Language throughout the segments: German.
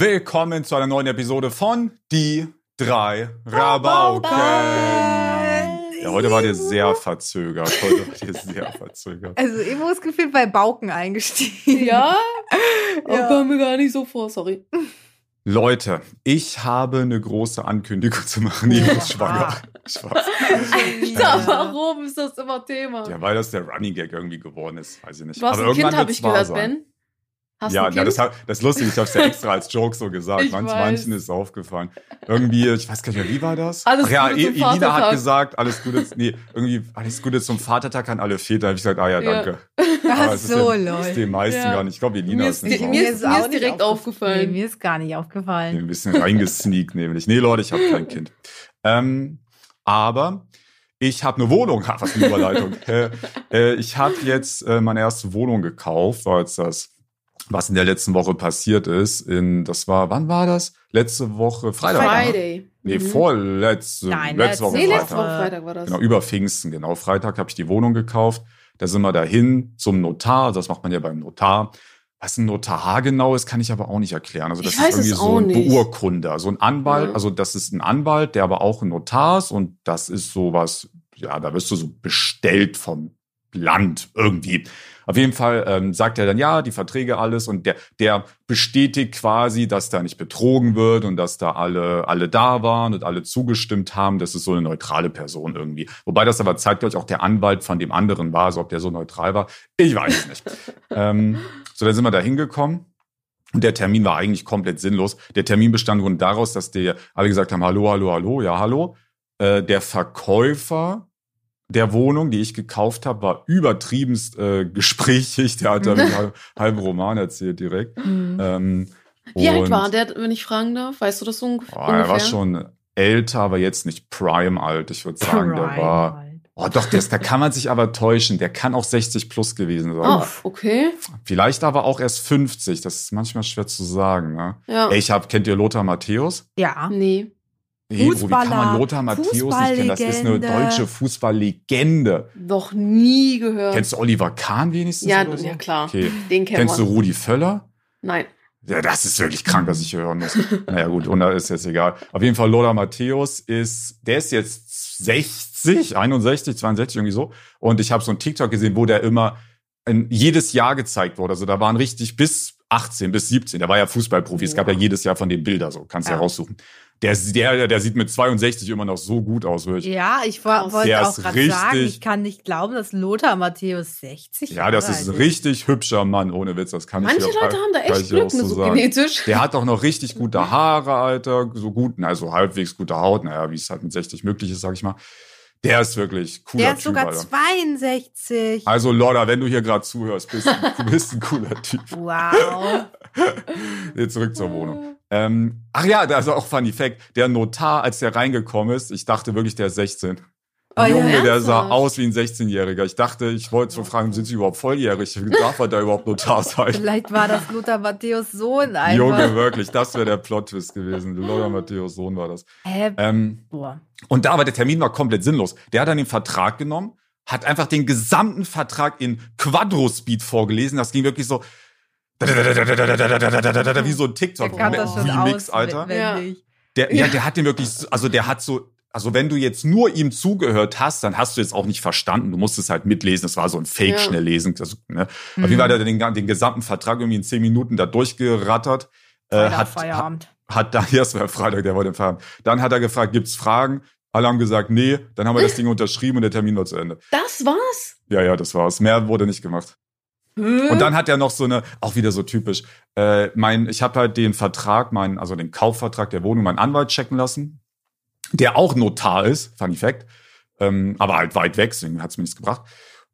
Willkommen zu einer neuen Episode von Die drei Rabauken. Ja, heute war der sehr verzögert. Heute war der sehr verzögert. Also Emo ist gefühlt bei Bauken eingestiegen. Ja? Oh, Ja. kam mir gar nicht so vor, sorry. Leute, ich habe eine große Ankündigung zu machen. Ich ist schwanger. Spaß. Alter, warum ist das immer Thema? Ja, weil das der Running Gag irgendwie geworden ist. Weiß ich nicht. Du hast ein Kind, habe ich gehört, sein. Ben. Hast ja, ja, das, hab- das ist lustig. Ich habe es ja extra als Joke so gesagt. Manch, manchen ist es aufgefallen. Irgendwie, ich weiß gar nicht mehr, wie war das? Alles Ach ja, Gute E- zum Elina hat gesagt, alles Gute, nee, irgendwie, alles Gute zum Vatertag an alle Väter. Da habe ich gesagt, ah ja, Ja. danke. Ach Aber es ist so, ja, ist Leute. den meisten Ja. gar nicht. Ich glaube, Elina Mir ist ist, nicht mir, mir ist, ist mir auch ist direkt Nee, aufgefallen. mir ist gar nicht aufgefallen. ein bisschen reingesneakt nämlich. Nee, Leute, ich habe kein Kind. Ähm, aber ich habe eine Wohnung. Ha, Was für eine Überleitung. äh, äh, ich habe jetzt äh, meine erste Wohnung gekauft, war jetzt das, was in der letzten Woche passiert ist. In, das war, wann war das? Letzte Woche, Freitag. ne? Friday. Nee, Mhm. vorletzte, Nein, letzte Woche Nee, letzte letzte Freitag. Woche Freitag war das. Genau, über Pfingsten, genau. Freitag habe ich die Wohnung gekauft. Da sind wir dahin zum Notar. Das macht man ja beim Notar. Was ein Notar genau ist, kann ich aber auch nicht erklären. Also das ist irgendwie so ein nicht. Beurkunder, so ein Anwalt. Ja. Also das ist ein Anwalt, der aber auch ein Notar ist und das ist sowas, ja, da wirst du so bestellt vom Land irgendwie. Auf jeden Fall ähm, sagt er dann, ja, die Verträge alles und der, der bestätigt quasi, dass da nicht betrogen wird und dass da alle, alle da waren und alle zugestimmt haben. Das ist so eine neutrale Person irgendwie. Wobei das aber zeitgleich auch der Anwalt von dem anderen war, also ob der so neutral war. Ich weiß es nicht. ähm, so, dann sind wir da hingekommen. Und der Termin war eigentlich komplett sinnlos. Der Termin bestand nur daraus, dass die alle gesagt haben, hallo, hallo, hallo, ja, hallo. Äh, der Verkäufer der Wohnung, die ich gekauft habe, war übertriebenst äh, gesprächig. Der hat da einen halben, halben Roman erzählt direkt. Mhm. Ähm, Wie alt war der, wenn ich fragen darf? Weißt du das Oh, ungefähr? er war schon älter, aber jetzt nicht Prime alt. Ich würde sagen, der war. Prime. Oh, doch, das, da kann man sich aber täuschen. Der kann auch 60 plus gewesen sein. Oh, okay. Vielleicht aber auch erst 50. Das ist manchmal schwer zu sagen. Ne? Ja. Ey, ich hab, kennt ihr Lothar Matthäus? Ja. Nee. Hey, Bro, wie kann man Fußballer, Lothar Matthäus nicht kennen? Das ist eine deutsche Fußballlegende. Noch nie gehört. Kennst du Oliver Kahn wenigstens? ja, oder so? ja, klar. Okay. Den kennen Kennst du wir. Rudi Völler? Nein. Ja, das ist wirklich krank, was ich hier hören muss. naja, gut, und da ist jetzt egal. Auf jeden Fall, Lothar Matthäus ist, der ist jetzt 60, 61, 62, irgendwie so. Und ich habe so ein TikTok gesehen, wo der immer in, jedes Jahr gezeigt wurde. Also da waren richtig bis 18, bis 17. Der war ja Fußballprofi. Es gab ja jedes Jahr von den Bilder so. Kannst du ja. Ja. raussuchen. Der, der, der sieht mit 62 immer noch so gut aus, wirklich. Ja, ich war- wollte auch ist gerade sagen, ich kann nicht glauben, dass Lothar Matthäus 60 Ja, das ist ein richtig hübscher Mann, ohne Witz. Das kann Manche ich dir Leute haben da echt Glück, ne, so sagen. genetisch. Der hat auch noch richtig gute Haare, Alter. So gut, also halbwegs gute Haut. Naja, wie es halt mit 60 möglich ist, sag ich mal. Der ist wirklich cooler Der ist Typ, sogar Alter. 62. Also, Lorda, wenn du hier gerade zuhörst, bist du bist ein cooler Typ. Wow. Jetzt zurück zur Wohnung. Ähm, ach ja, da ist auch Funny Fact. Der Notar, als der reingekommen ist, ich dachte wirklich, der ist 16. Oh, ja, Junge, der sah aus wie ein 16-Jähriger. Ich dachte, ich wollte so fragen, sind sie überhaupt volljährig? Darf er da überhaupt Notar sein? Vielleicht war das Lothar Matthäus Sohn einfach. Junge, wirklich, das wäre der Plot-Twist gewesen. Lothar Matthäus Sohn war das. Hä? Ähm, Boah. und da war der Termin war komplett sinnlos. Der hat dann den Vertrag genommen, hat einfach den gesamten Vertrag in Quadro-Speed vorgelesen. Das ging wirklich so wie so ein Der TikTok kann das schon Remix, Alter. Der, ja, der hat den wirklich, so- also der hat so, also wenn du jetzt nur ihm zugehört hast, dann hast du jetzt auch nicht verstanden. Du musstest halt mitlesen. Es war so ein Fake Ja. schnell lesen. Also, ne? Auf Mhm. jeden Fall hat er den, den gesamten Vertrag irgendwie in zehn Minuten da durchgerattert. Äh, hat, hat, Feierabend. hat dann, ja, es war Freitag, der wollte Feierabend. Dann hat er gefragt, gibt's Fragen? Alle haben gesagt, nee. Dann haben wir das Ding unterschrieben und der Termin war zu Ende. Das war's. Ja, ja, das war's. Mehr wurde nicht gemacht. Und dann hat er noch so eine, auch wieder so typisch, äh, mein, ich habe halt den Vertrag, meinen, also den Kaufvertrag der Wohnung, meinen Anwalt checken lassen, der auch Notar ist, funny fact, ähm, aber halt weit weg, deswegen hat's mir nichts gebracht.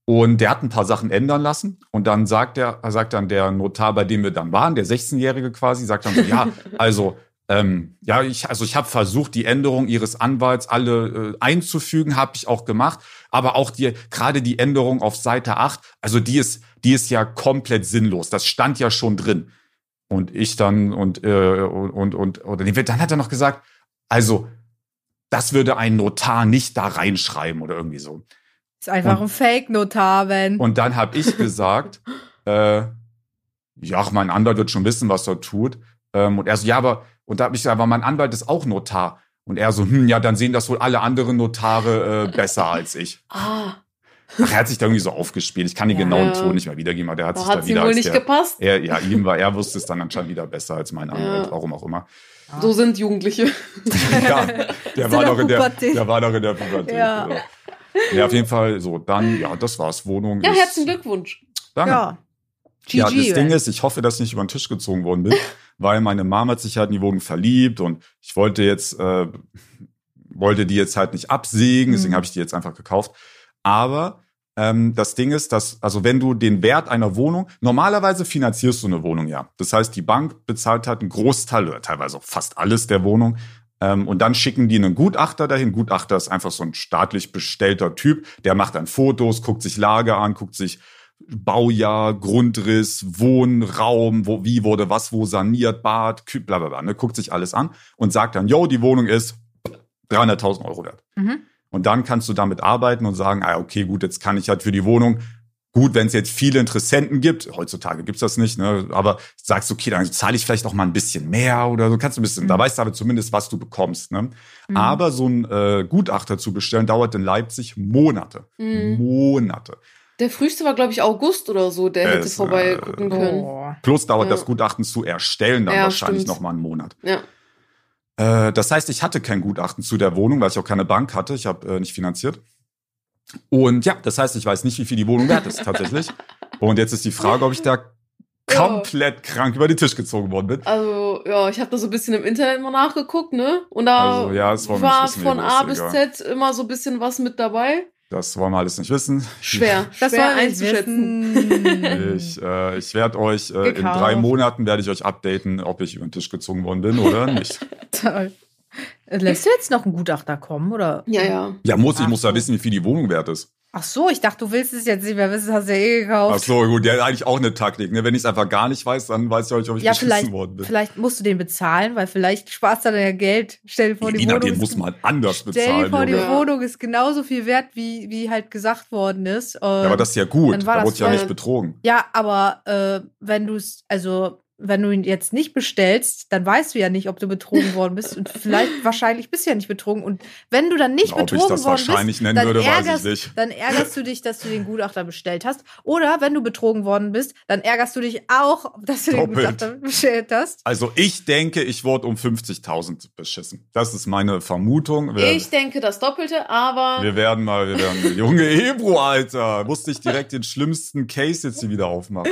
Und der hat ein paar Sachen ändern lassen und dann sagt der, sagt dann der Notar, bei dem wir dann waren, der 16-Jährige quasi, sagt dann so, ja, also ähm, ja, ich, also ich habe versucht, die Änderung ihres Anwalts alle äh, einzufügen, habe ich auch gemacht, aber auch die gerade die Änderung auf Seite 8, also die ist die ist ja komplett sinnlos. Das stand ja schon drin. Und ich dann und äh, und und oder nee, dann hat er noch gesagt, also das würde ein Notar nicht da reinschreiben oder irgendwie so. Ist einfach Und- ein Fake-Notar, wenn. Und dann habe ich gesagt, äh, ja, mein Anwalt wird schon wissen, was er tut. Ähm, und er so, ja, aber, und da habe ich gesagt, aber mein Anwalt ist auch Notar. Und er so, hm, ja, dann sehen das wohl alle anderen Notare äh, besser als ich. Ah, Ach, er hat sich da irgendwie so aufgespielt. Ich kann den Ja. genauen Ton nicht mehr wiedergeben, aber der hat da sich da hat sie wieder wohl nicht der, gepasst. er, ja, ihm war, er wusste es dann anscheinend wieder besser als mein Anwalt, Ja. warum auch immer. So sind Jugendliche. ja, der war, noch in der, der war noch in der Pubertät. Ja. genau. Ja, auf jeden Fall so. Dann, ja, das war's. Wohnung. Ja, ist- herzlichen Glückwunsch. Danke. Ja. Ja, das Ding ist, ich hoffe, dass ich nicht über den Tisch gezogen worden bin, weil meine Mama hat sich halt in die Wohnung verliebt und ich wollte jetzt, äh, wollte die jetzt halt nicht absägen, deswegen Mhm. habe ich die jetzt einfach gekauft. Aber ähm, das Ding ist, dass, also wenn du den Wert einer Wohnung, normalerweise finanzierst du eine Wohnung ja. Das heißt, die Bank bezahlt halt einen Großteil oder teilweise auch fast alles der Wohnung. Ähm, und dann schicken die einen Gutachter dahin. Gutachter ist einfach so ein staatlich bestellter Typ, der macht dann Fotos, guckt sich Lage an, guckt sich Baujahr, Grundriss, Wohnraum, wo, wie wurde was wo saniert, Bad, bla bla bla, ne, guckt sich alles an und sagt dann, yo, die Wohnung ist 300.000 Euro wert. Mhm. Und dann kannst du damit arbeiten und sagen, ah, okay, gut, jetzt kann ich halt für die Wohnung, gut, wenn es jetzt viele Interessenten gibt, heutzutage gibt's das nicht, ne, aber sagst, okay, dann zahle ich vielleicht auch mal ein bisschen mehr oder so, kannst du ein bisschen, Mhm. da weißt du aber zumindest, was du bekommst. Ne? Mhm. Aber so ein äh, Gutachter zu bestellen, dauert in Leipzig Monate. Mhm. Monate. Der früheste war, glaube ich, August oder so, der hätte Es, vorbeigucken äh, können. Oh. Plus dauert Ja. das Gutachten zu erstellen dann Ja, wahrscheinlich stimmt. noch mal einen Monat. Ja. Äh, das heißt, ich hatte kein Gutachten zu der Wohnung, weil ich auch keine Bank hatte. Ich habe äh, nicht finanziert. Und ja, das heißt, ich weiß nicht, wie viel die Wohnung wert ist tatsächlich. Und jetzt ist die Frage, ob ich da Ja. komplett krank über den Tisch gezogen worden bin. Also, ja, ich habe da so ein bisschen im Internet mal nachgeguckt, ne? Und da Also, ja, war wissen, von A bis. Z immer so ein bisschen was mit dabei. Das wollen wir alles nicht wissen. Schwer, Das schwer nicht einzuschätzen. Ich, äh, ich werde euch äh, in drei Monaten werde ich euch updaten, ob ich über den Tisch gezogen worden bin oder nicht. Toll. Lässt du jetzt noch einen Gutachter kommen, oder? Ja, ja. Ja, muss ich muss ja so. wissen, wie viel die Wohnung wert ist. Ach so, ich dachte, du willst es jetzt nicht mehr wissen, hast du ja eh gekauft. Ach so, gut, ja, eigentlich auch eine Taktik. Ne? Wenn ich es einfach gar nicht weiß, dann weiß ich auch nicht, ob ich Ja, beschissen worden bin. vielleicht musst du den bezahlen, weil vielleicht sparst du dann ja Geld. Stell dir vor, die Nina, Wohnung den ist- muss man anders Stell dir bezahlen. vor, die Junge. Ja. Wohnung ist genauso viel wert, wie, wie halt gesagt worden ist. Ja, aber das ist ja gut. Dann war Da wurde ich ja nicht betrogen. Ja, aber äh, wenn du es, also wenn du ihn jetzt nicht bestellst, dann weißt du ja nicht, ob du betrogen worden bist. Und vielleicht, wahrscheinlich bist du ja nicht betrogen. Und wenn du dann nicht Ob ich betrogen das worden wahrscheinlich bist, nennen dann, würde, weiß ich ärgerst, nicht. dann ärgerst du dich, dass du den Gutachter bestellt hast. Oder wenn du betrogen worden bist, dann ärgerst du dich auch, dass du den Doppelt. Gutachter bestellt hast. Also ich denke, ich wurde um 50.000 beschissen. Das ist meine Vermutung. Wir, Ich denke das Doppelte, aber wir werden mal, wir werden, Junge Ebro, Alter. Musste ich direkt den schlimmsten Case jetzt hier wieder aufmachen.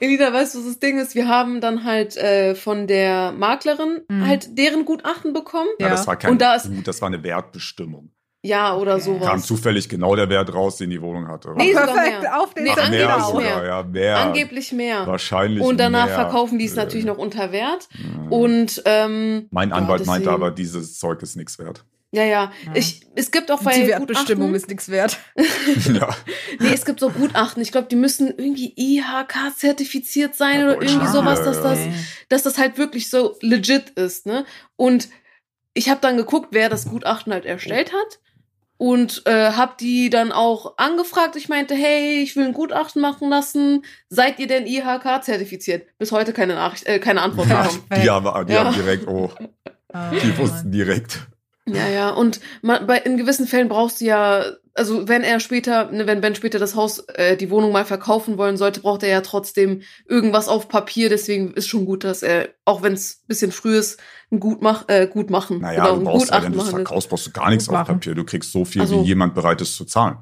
Elida, weißt du, was das Ding ist? Wir haben dann halt äh, von der Maklerin Mhm. halt deren Gutachten bekommen. Ja, Ja. das war kein Und da ist- Gut, das war eine Wertbestimmung. Ja, oder Okay. sowas. Kam zufällig genau der Wert raus, den die Wohnung hatte. Nee, sogar Perfekt, mehr. auf den Nee, Ach, mehr angeblich mehr. ja, mehr. Angeblich mehr. Wahrscheinlich Und danach mehr. verkaufen die es Äh, natürlich noch unter Wert. äh, Und ähm, Mein ja, Anwalt meinte deswegen- aber, dieses Zeug ist nichts wert. Ja, ja. Ja. Ich, es gibt auch bei Die Wertbestimmung Gutachten, ist nichts wert. ja. Nee, es gibt so Gutachten. Ich glaube, die müssen irgendwie IHK zertifiziert sein Ja, oder irgendwie sowas, ja, dass ja. das, dass das halt wirklich so legit ist, ne? Und ich habe dann geguckt, wer das Gutachten halt erstellt hat und äh, habe die dann auch angefragt. Ich meinte, hey, ich will ein Gutachten machen lassen. Seid ihr denn IHK zertifiziert? Bis heute keine Nachricht, äh, keine Antwort Ja. bekommen. Die, haben, die Ja. haben direkt, oh, Oh, die wussten direkt. Ja, ja. Und man, bei, in gewissen Fällen brauchst du ja, also wenn er später, ne, wenn Ben später das Haus, äh, die Wohnung mal verkaufen wollen sollte, braucht er ja trotzdem irgendwas auf Papier. Deswegen ist schon gut, dass er, auch wenn es bisschen früh ist, ein gut mach, äh, gut machen Naja, oder du brauchst ja, wenn du es verkaufst, brauchst du gar nichts auf. Papier. Du kriegst so viel, Also- wie jemand bereit ist zu zahlen.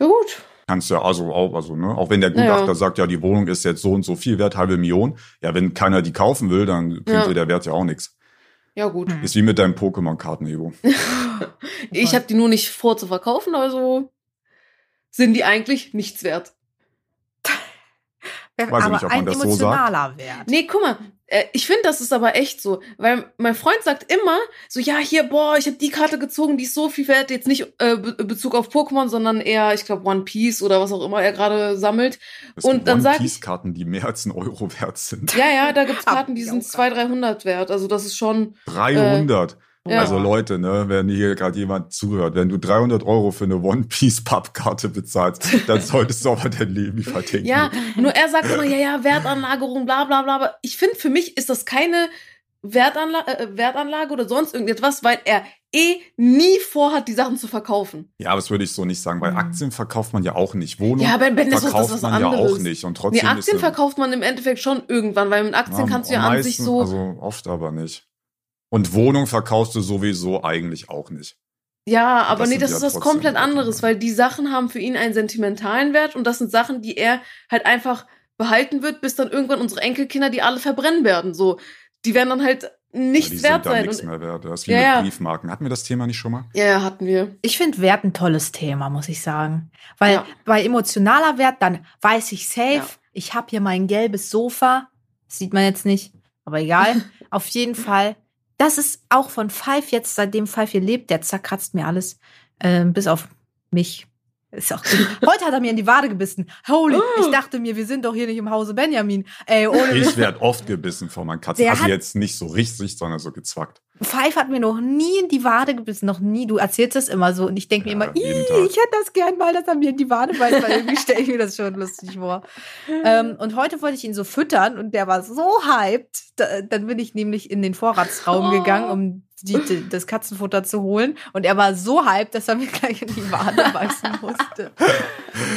Ja gut. Kannst ja also auch, also, ne, auch wenn der. Gutachter sagt, ja, die Wohnung ist jetzt so und so viel wert, halbe Million. Ja, wenn keiner die kaufen will, dann bringt Ja. dir der Wert ja auch nichts. Ja gut. Ist wie mit deinem Pokémon-Karten, Evo. Ich habe die nur nicht vor zu verkaufen, also sind die eigentlich nichts wert. Weiß aber nicht, ob man ein das so emotionaler Wert. Nee, guck mal, ich finde, das ist aber echt so, weil mein Freund sagt immer so, ja, hier, boah, ich habe die Karte gezogen, die ist so viel wert, jetzt nicht äh, Be Bezug auf Pokémon, sondern eher, ich glaube, One Piece oder was auch immer er gerade sammelt. Es Und gibt dann sag ich- One-Piece-Karten, die mehr als ein Euro wert sind. Ja, ja, da gibt's Hab Karten, die sind auch 200, 300 wert, also das ist schon, 300. Ja. Also Leute, ne, wenn hier gerade jemand zuhört, wenn du 300 Euro für eine One-Piece-Pappkarte bezahlst, dann solltest du aber dein Leben verdenken. Ja, nur er sagt immer, ja, ja, Wertanlagerung, bla bla bla. Aber ich finde, für mich ist das keine Wertanla äh, Wertanlage oder sonst irgendetwas, weil er eh nie vorhat, die Sachen zu verkaufen. Ja, aber das würde ich so nicht sagen. Bei Mhm. Aktien verkauft man ja auch nicht. Wohnung Ja, aber was- verkauft das ist man was ja auch anderes. nicht. Und Nee, trotzdem Aktien ist verkauft man im Endeffekt schon irgendwann, weil mit Aktien kannst du ja an sich meisten- so. Also oft aber nicht. Und Wohnung verkaufst du sowieso eigentlich auch nicht. Ja, aber Das nee, das ja ist was komplett anderes, ne? weil die Sachen haben für ihn einen sentimentalen Wert und das sind Sachen, die er halt einfach behalten wird, bis dann irgendwann unsere Enkelkinder die alle verbrennen werden. So, die werden dann halt Ja, nichts die wert sind dann sein. nichts mehr wert. Das ist wie Ja, mit ja. Briefmarken. Hatten wir das Thema nicht schon mal? ja, ja, hatten wir. Ich finde Wert ein tolles Thema, muss ich sagen. Weil Ja. bei emotionaler Wert, dann weiß ich safe, Ja. ich habe hier mein gelbes Sofa. Das sieht man jetzt nicht, aber egal. Auf jeden Fall. Das ist auch von Five jetzt, seitdem Five hier lebt, der zerkratzt mir alles. Ähm, bis auf mich. Ist auch Heute hat er mir in die Wade gebissen. Holy, Oh. ich dachte mir, wir sind doch hier nicht im Hause Benjamin. Ey, ohne Ich werde oft gebissen von meinen Katzen. Der Also hat- jetzt nicht so richtig, sondern so gezwackt. Five hat mir noch nie in die Wade gebissen, noch nie. Du erzählst es immer so und ich denke Ja, mir immer, jeden "Ih, Tag. ich hätte das gern mal, dass er mir in die Wade beißt, weil irgendwie stelle ich mir das schon lustig vor. Ähm, und heute wollte ich ihn so füttern und der war so hyped. Da, dann bin ich nämlich in den Vorratsraum Oh. gegangen, um die, die, das Katzenfutter zu holen. Und er war so hyped, dass er mir gleich in die Wade beißen musste.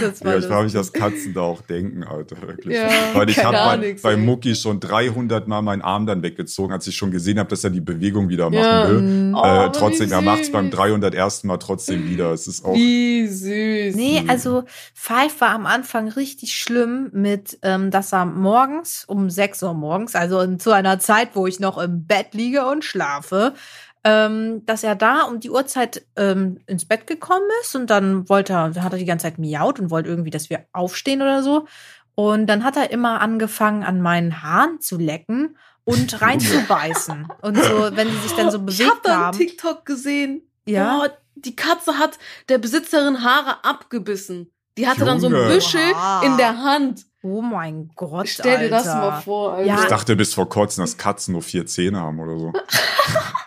Das war Ja, ich frage mich, was Katzen da auch denken, Alter, wirklich. Ja, Weil ich habe bei, bei. Mucki schon 300 Mal meinen Arm dann weggezogen, als ich schon gesehen habe, dass er die Bewegung wieder machen Ja. will. Mm. Oh, äh, trotzdem, er macht es beim süß. 301. Mal trotzdem wieder. Es ist auch. Wie süß. Nee, also Five war am Anfang richtig schlimm mit, ähm, dass er morgens um 6 Uhr morgens, also in, zu einer Zeit, wo ich noch im Bett liege und schlafe, ähm, dass er da um die Uhrzeit ähm, ins Bett gekommen ist und dann wollte er, hat er die ganze Zeit miaut und wollte irgendwie, dass wir aufstehen oder so. Und dann hat er immer angefangen, an meinen Haaren zu lecken und reinzubeißen. und so, wenn sie sich dann so ich bewegt habe da einen haben. TikTok gesehen. Ja. Boah, die Katze hat der Besitzerin Haare abgebissen. Die hatte dann so ein Junge. Büschel in der Hand. Oh mein Gott. Stell dir das Alter. mal vor, Alter. Ja. Ich dachte bis vor kurzem, dass Katzen nur vier Zähne haben oder so.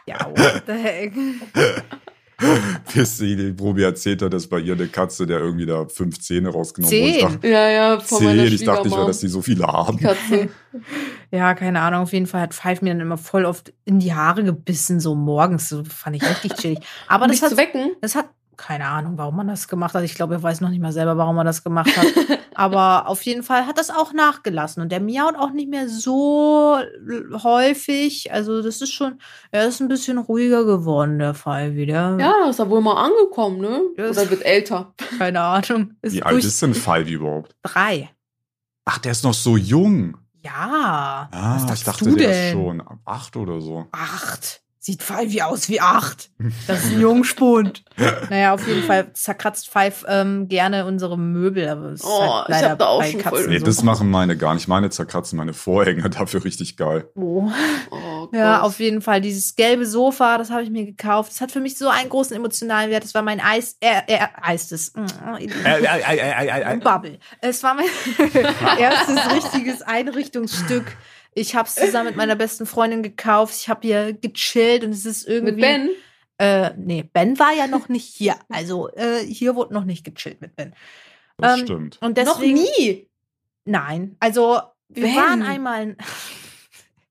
Ja, what the heck. Bis die, die Probi erzählt hat, dass bei ihr eine Katze, der irgendwie da fünf Zähne rausgenommen wurde. Ich Zehn. dachte, Ja, ja, von meiner zehn. Ich dachte nicht mehr, dass die so viele haben. Katze. Ja, keine Ahnung. Auf jeden Fall hat Five mir dann immer voll oft in die Haare gebissen, so morgens. So fand ich richtig chillig. Aber Um das dich zu hat, wecken? das hat keine Ahnung, warum man das gemacht hat. Ich glaube, er weiß noch nicht mal selber, warum er das gemacht hat. Aber auf jeden Fall hat das auch nachgelassen. Und der miaut auch nicht mehr so häufig. Also, das ist schon, er ist ein bisschen ruhiger geworden, der Fall wieder. Ja, ist er wohl mal angekommen, ne? Ja, Oder wird älter. Keine Ahnung. Ist Wie alt ist denn Five überhaupt? drei. Ach, der ist noch so jung. Ja. Ah, Was ich dachte, du der denn? ist schon acht oder so. Acht. Sieht Five aus wie acht. Das ist ein Jungspund. naja, auf jeden Fall zerkratzt Five ähm, gerne unsere Möbel. Aber es ist Oh, halt ich leider hab da auch bei schon Katzen voll- Nee, so. das machen meine gar nicht. Meine zerkratzen meine Vorhänge dafür richtig geil. Oh. Oh, Ja, auf jeden Fall. Dieses gelbe Sofa, das habe ich mir gekauft. Das hat für mich so einen großen emotionalen Wert. Das war mein Eis, äh, äh, Eistes. Äh, Bubble. Es war mein erstes richtiges Einrichtungsstück. Ich habe es zusammen mit meiner besten Freundin gekauft. Ich habe hier gechillt und es ist irgendwie. Mit Ben? Äh, nee, Ben war ja noch nicht hier. Also äh, hier wurde noch nicht gechillt mit Ben. Das Ähm, stimmt. Und deswegen, Noch nie. Nein, also wir Ben. waren einmal.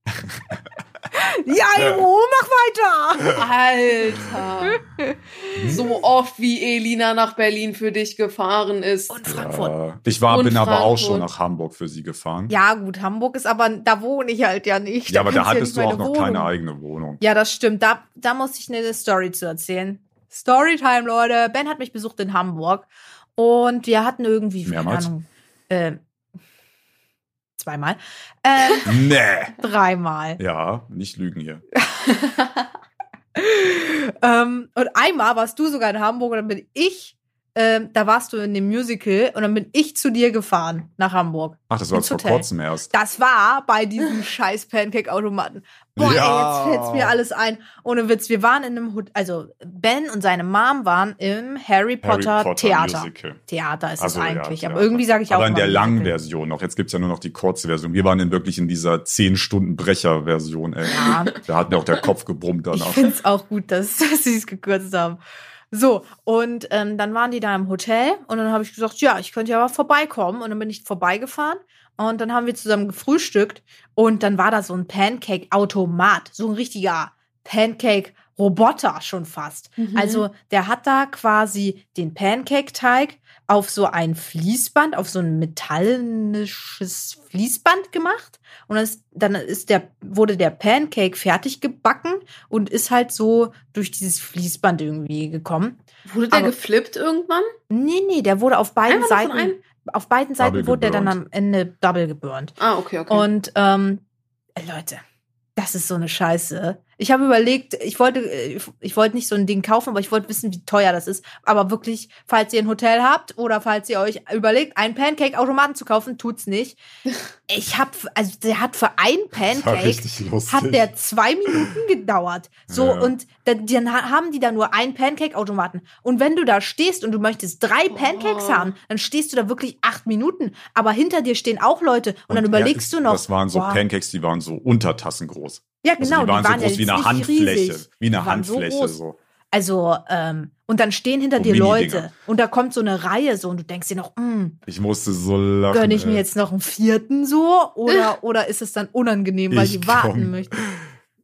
ja, Imo, mach weiter. Alter. so oft wie Elina nach Berlin für dich gefahren ist. Und Frankfurt. Ja. Ich war, Und bin aber auch Frankfurt. schon nach Hamburg für sie gefahren. Ja, gut, Hamburg ist aber, da wohne ich halt ja nicht. Ja, aber da hattest du ja auch nicht noch meine keine Wohnung. eigene Wohnung. Ja, das stimmt. Da, da muss ich eine Story zu erzählen. Storytime, Leute. Ben hat mich besucht in Hamburg und wir hatten irgendwie, keine Mehrmals? Ahnung, äh, zweimal, ähm, Nee. dreimal. Ja, nicht lügen hier. ähm, und einmal warst du sogar in Hamburg und dann bin ich ähm, da warst du in dem Musical und dann bin ich zu dir gefahren nach Hamburg. Ach, das war vor Hotel. kurzem erst. Das war bei diesem scheiß Pancake-Automaten. Boah, Ja. ey, jetzt fällt's mir alles ein. Ohne Witz, wir waren in einem Hotel, also Ben und seine Mom waren im Harry Potter, Harry Potter Theater. Musical. Theater ist Also, es ja, eigentlich, aber Theater. irgendwie sage ich auch Aber in der langen Musical. Version noch. Jetzt gibt's ja nur noch die kurze Version. Wir waren in wirklich in dieser 10-Stunden-Brecher-Version, ey. Ja. Da hat mir auch der Kopf gebrummt Ich danach. finde es auch gut, dass, dass sie es gekürzt haben. So, und ähm, dann waren die da im Hotel und dann habe ich gesagt, ja, ich könnte ja aber vorbeikommen. Und dann bin ich vorbeigefahren und dann haben wir zusammen gefrühstückt und dann war da so ein Pancake-Automat, so ein richtiger Pancake-Roboter schon fast. Mhm. Also der hat da quasi den Pancake-Teig auf so ein Fließband, auf so ein metallisches Fließband gemacht. Und dann ist, dann ist der, wurde der Pancake fertig gebacken und ist halt so durch dieses Fließband irgendwie gekommen. Wurde der aber- geflippt irgendwann? Nee, nee, der wurde auf beiden Seiten, auf beiden Seiten Double wurde der dann geburnt. am Ende double geburnt. Ah, okay, okay. Und ähm, äh, Leute, das ist so eine Scheiße. Ich habe überlegt, ich wollte, ich wollte nicht so ein Ding kaufen, aber ich wollte wissen, wie teuer das ist. Aber wirklich, falls ihr ein Hotel habt oder falls ihr euch überlegt, einen Pancake-Automaten zu kaufen, tut's nicht. Ich habe, also der hat für ein Das war Pancake hat der zwei Minuten gedauert. So, Ja. und dann, dann ha- haben die da nur einen Pancake-Automaten. Und wenn du da stehst und du möchtest drei Pancakes Oh. haben, dann stehst du da wirklich acht Minuten. Aber hinter dir stehen auch Leute. Und, dann er überlegst ist- du noch. Das waren so boah, Pancakes, die waren so Untertassen groß. Ja, Also genau. die waren so groß ja wie eine Handfläche. riesig. Wie eine Die waren so Handfläche. groß. So. Also, ähm, und dann stehen hinter So dir Mini-Dinger. Leute. Und da kommt so eine Reihe so und du denkst dir noch, hm, Ich musste so lachen. gönne ich mir ey. jetzt noch einen vierten so? Oder, oder ist es dann unangenehm, weil Ich die warten komm. möchten?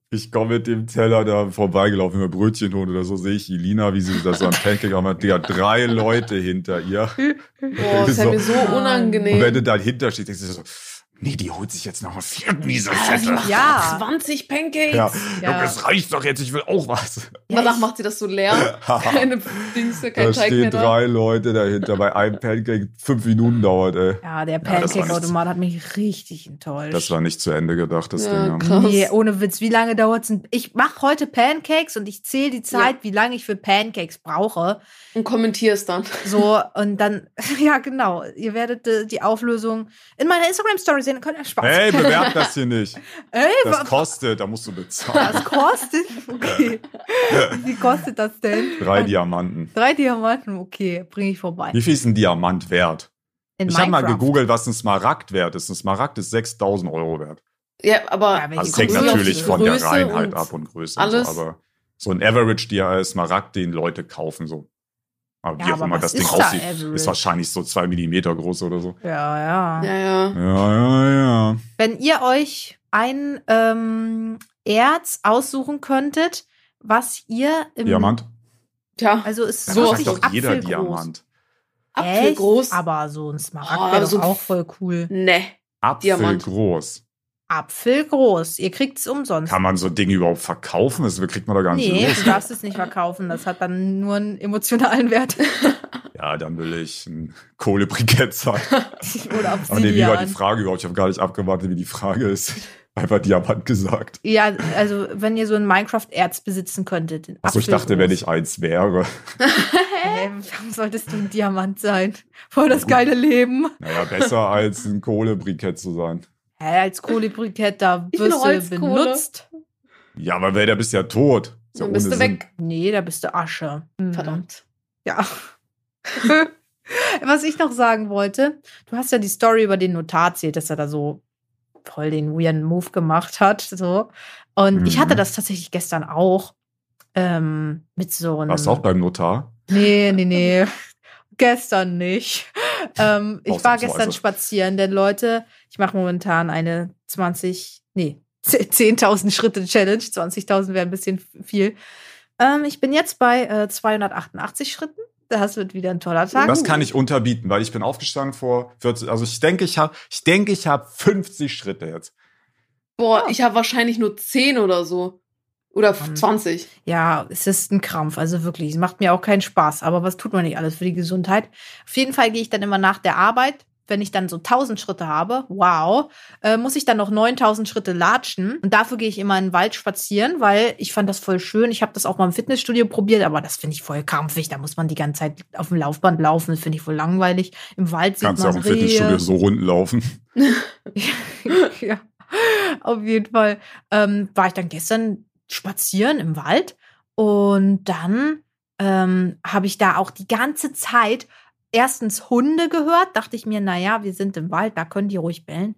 Ich komme mit dem Teller da vorbeigelaufen, mir Brötchen holen oder so, sehe ich Elina, wie sie da so ein Pancake haben, hat die hat drei Leute hinter ihr. Boah, das ist ja so- mir so Und wenn unangenehm. du da hinter stehst, denkst du so, nee, die holt sich jetzt noch einen vierten, diese Ah, Fette. Ja. 20 Pancakes. Ja, Ja. Es reicht doch jetzt, ich will auch was. Ja, Danach macht sie das so leer. Keine Dings, kein Da Teig mehr stehen da. drei Leute dahinter, bei einem Pancake fünf Minuten dauert, ey. Ja, der das Pancake-Automat hat mich richtig enttäuscht. Das war nicht zu Ende gedacht, das Ja, Ding. ja. krass. Nee, ohne Witz. Wie lange dauert's? denn? Ich mache heute Pancakes und ich zähle die Zeit, wie lange ich für Pancakes brauche. Und kommentier es dann. So, und dann, ja, genau. Ihr werdet äh, die Auflösung in meiner Instagram-Story sehen. Könnt ihr Spaß. Hey, bewerb das hier nicht. Ey, Das kostet, da musst du bezahlen. was kostet? Okay. Wie kostet das denn? Drei Diamanten. Drei Diamanten, okay, bringe ich vorbei. Wie viel ist ein Diamant wert? In Ich habe mal gegoogelt, was ein Smaragd wert ist. Ein Smaragd ist 6000 Euro wert. Ja, aber Ja, welche Also es hängt natürlich von der Größe Reinheit und ab und Größe alles. und so, aber so ein Average Dia Smaragd, den Leute kaufen so. Aber wie Ja, auch aber immer das Ding da aussieht, average? ist wahrscheinlich so zwei Millimeter groß oder so. Ja, ja. ja, ja. Ja, ja, ja. Wenn ihr euch ein ähm, Erz aussuchen könntet, was ihr im Diamant? Tja, Also ist Ja, So sagt doch jeder apfelgroß. Diamant. Apfelgroß. Echt? Aber so ein Smaragd Oh, wäre so ein auch voll cool. Ne. Diamant. Apfelgroß. Apfelgroß. Ihr kriegt es umsonst. Kann man so Dinge überhaupt verkaufen? Das kriegt man da gar nicht nee, los. du darfst es nicht verkaufen. Das hat dann nur einen emotionalen Wert. Ja, dann will ich ein Kohlebrikett sein. Oder Aber nee, wie war die Obsidian. Frage überhaupt? Ich habe gar nicht abgewartet, wie die Frage ist. Einfach Diamant gesagt. ja, also wenn ihr so ein Minecraft-Erz besitzen könntet. Achso, ich dachte, wenn ich eins wäre. Hä, warum solltest du ein Diamant sein? Voll das geile Leben. Naja, besser als ein Kohlebrikett zu sein. Hä, als da Ich will wirst du benutzt. Ja, aber wer, der bist ja tot. Ist ja Dann bist du Sinn. weg. Nee, da bist du Asche. Mhm. Verdammt. Ja. Was ich noch sagen wollte, du hast ja die Story über den Notar erzählt, dass er da so voll den weirden Move gemacht hat. So. Und ich Mhm. hatte das tatsächlich gestern auch. Ähm, mit so einem. Warst du auch beim Notar? Nee, nee, nee. gestern nicht. Ähm, ich war gestern spazieren, denn Leute, ich mache momentan eine 20, nee, 10.000 Schritte Challenge. 20.000 wäre ein bisschen viel. Ähm, ich bin jetzt bei äh, 288 Schritten. Das wird wieder ein toller Tag. Das kann ich unterbieten, weil ich bin aufgestanden vor 40, also ich denke, ich habe, ich denke, ich habe 50 Schritte jetzt. Boah, Ja. ich habe wahrscheinlich nur 10 oder so. Oder Mann. 20. Ja, es ist ein Krampf, also wirklich. Es macht mir auch keinen Spaß. Aber was tut man nicht alles für die Gesundheit? Auf jeden Fall gehe ich dann immer nach der Arbeit wenn ich dann so 1000 Schritte habe, wow, äh, muss ich dann noch 9000 Schritte latschen. Und dafür gehe ich immer in den Wald spazieren, weil ich fand das voll schön. Ich habe das auch mal im Fitnessstudio probiert, aber das finde ich voll kampfig. Da muss man die ganze Zeit auf dem Laufband laufen. Das finde ich voll langweilig. Im Wald sieht Kannst du man auch im Fitnessstudio Rehe. so Runden laufen. ja, auf jeden Fall ähm, war ich dann gestern spazieren im Wald und dann ähm, habe ich da auch die ganze Zeit erstens Hunde gehört, dachte ich mir, naja, wir sind im Wald, da können die ruhig bellen.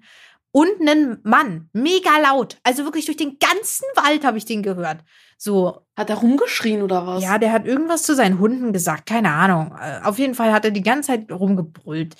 Und einen Mann, mega laut. Also wirklich durch den ganzen Wald habe ich den gehört. So, Hat er rumgeschrien oder was? ja, der hat irgendwas zu seinen Hunden gesagt, keine Ahnung. Äh, Auf jeden Fall hat er die ganze Zeit rumgebrüllt.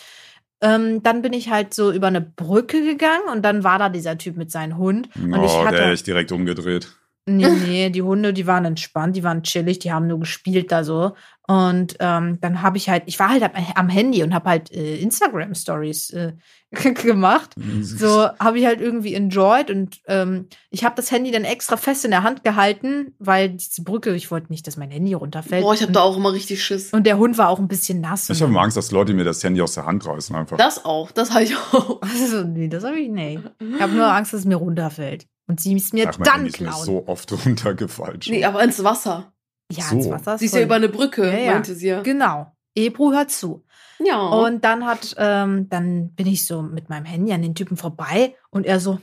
Ähm, dann bin ich halt so über eine Brücke gegangen und dann war da dieser Typ mit seinem Hund. Und ich oh, hatte. der ist direkt umgedreht. Nee, nee, die Hunde, die waren entspannt, die waren chillig, die haben nur gespielt da so. Und ähm, dann habe ich halt, ich war halt am- Handy und habe halt äh, Instagram-Stories äh, gemacht. So habe ich halt irgendwie enjoyed und ähm, ich habe das Handy dann extra fest in der Hand gehalten, weil diese Brücke, ich wollte nicht, dass mein Handy runterfällt. Boah, ich habe da auch immer richtig Schiss. und der Hund war auch ein bisschen nass. Ich habe immer Angst, dass Leute mir das Handy aus der Hand reißen einfach. Das auch, das habe ich auch. Also, nee, das habe ich nicht. Ich habe nur Angst, dass es mir runterfällt. Und sie es mir Ach, dann Handy ist mir klauen. so oft runtergefallen. schon. Nee, aber ins Wasser. ja, so. ins Wasser ist Sie ist ja über eine Brücke, Ja, ja. meinte sie ja. Genau. Ebru hört zu. Ja. Und dann hat, ähm, dann bin ich so mit meinem Handy an den Typen vorbei und er so,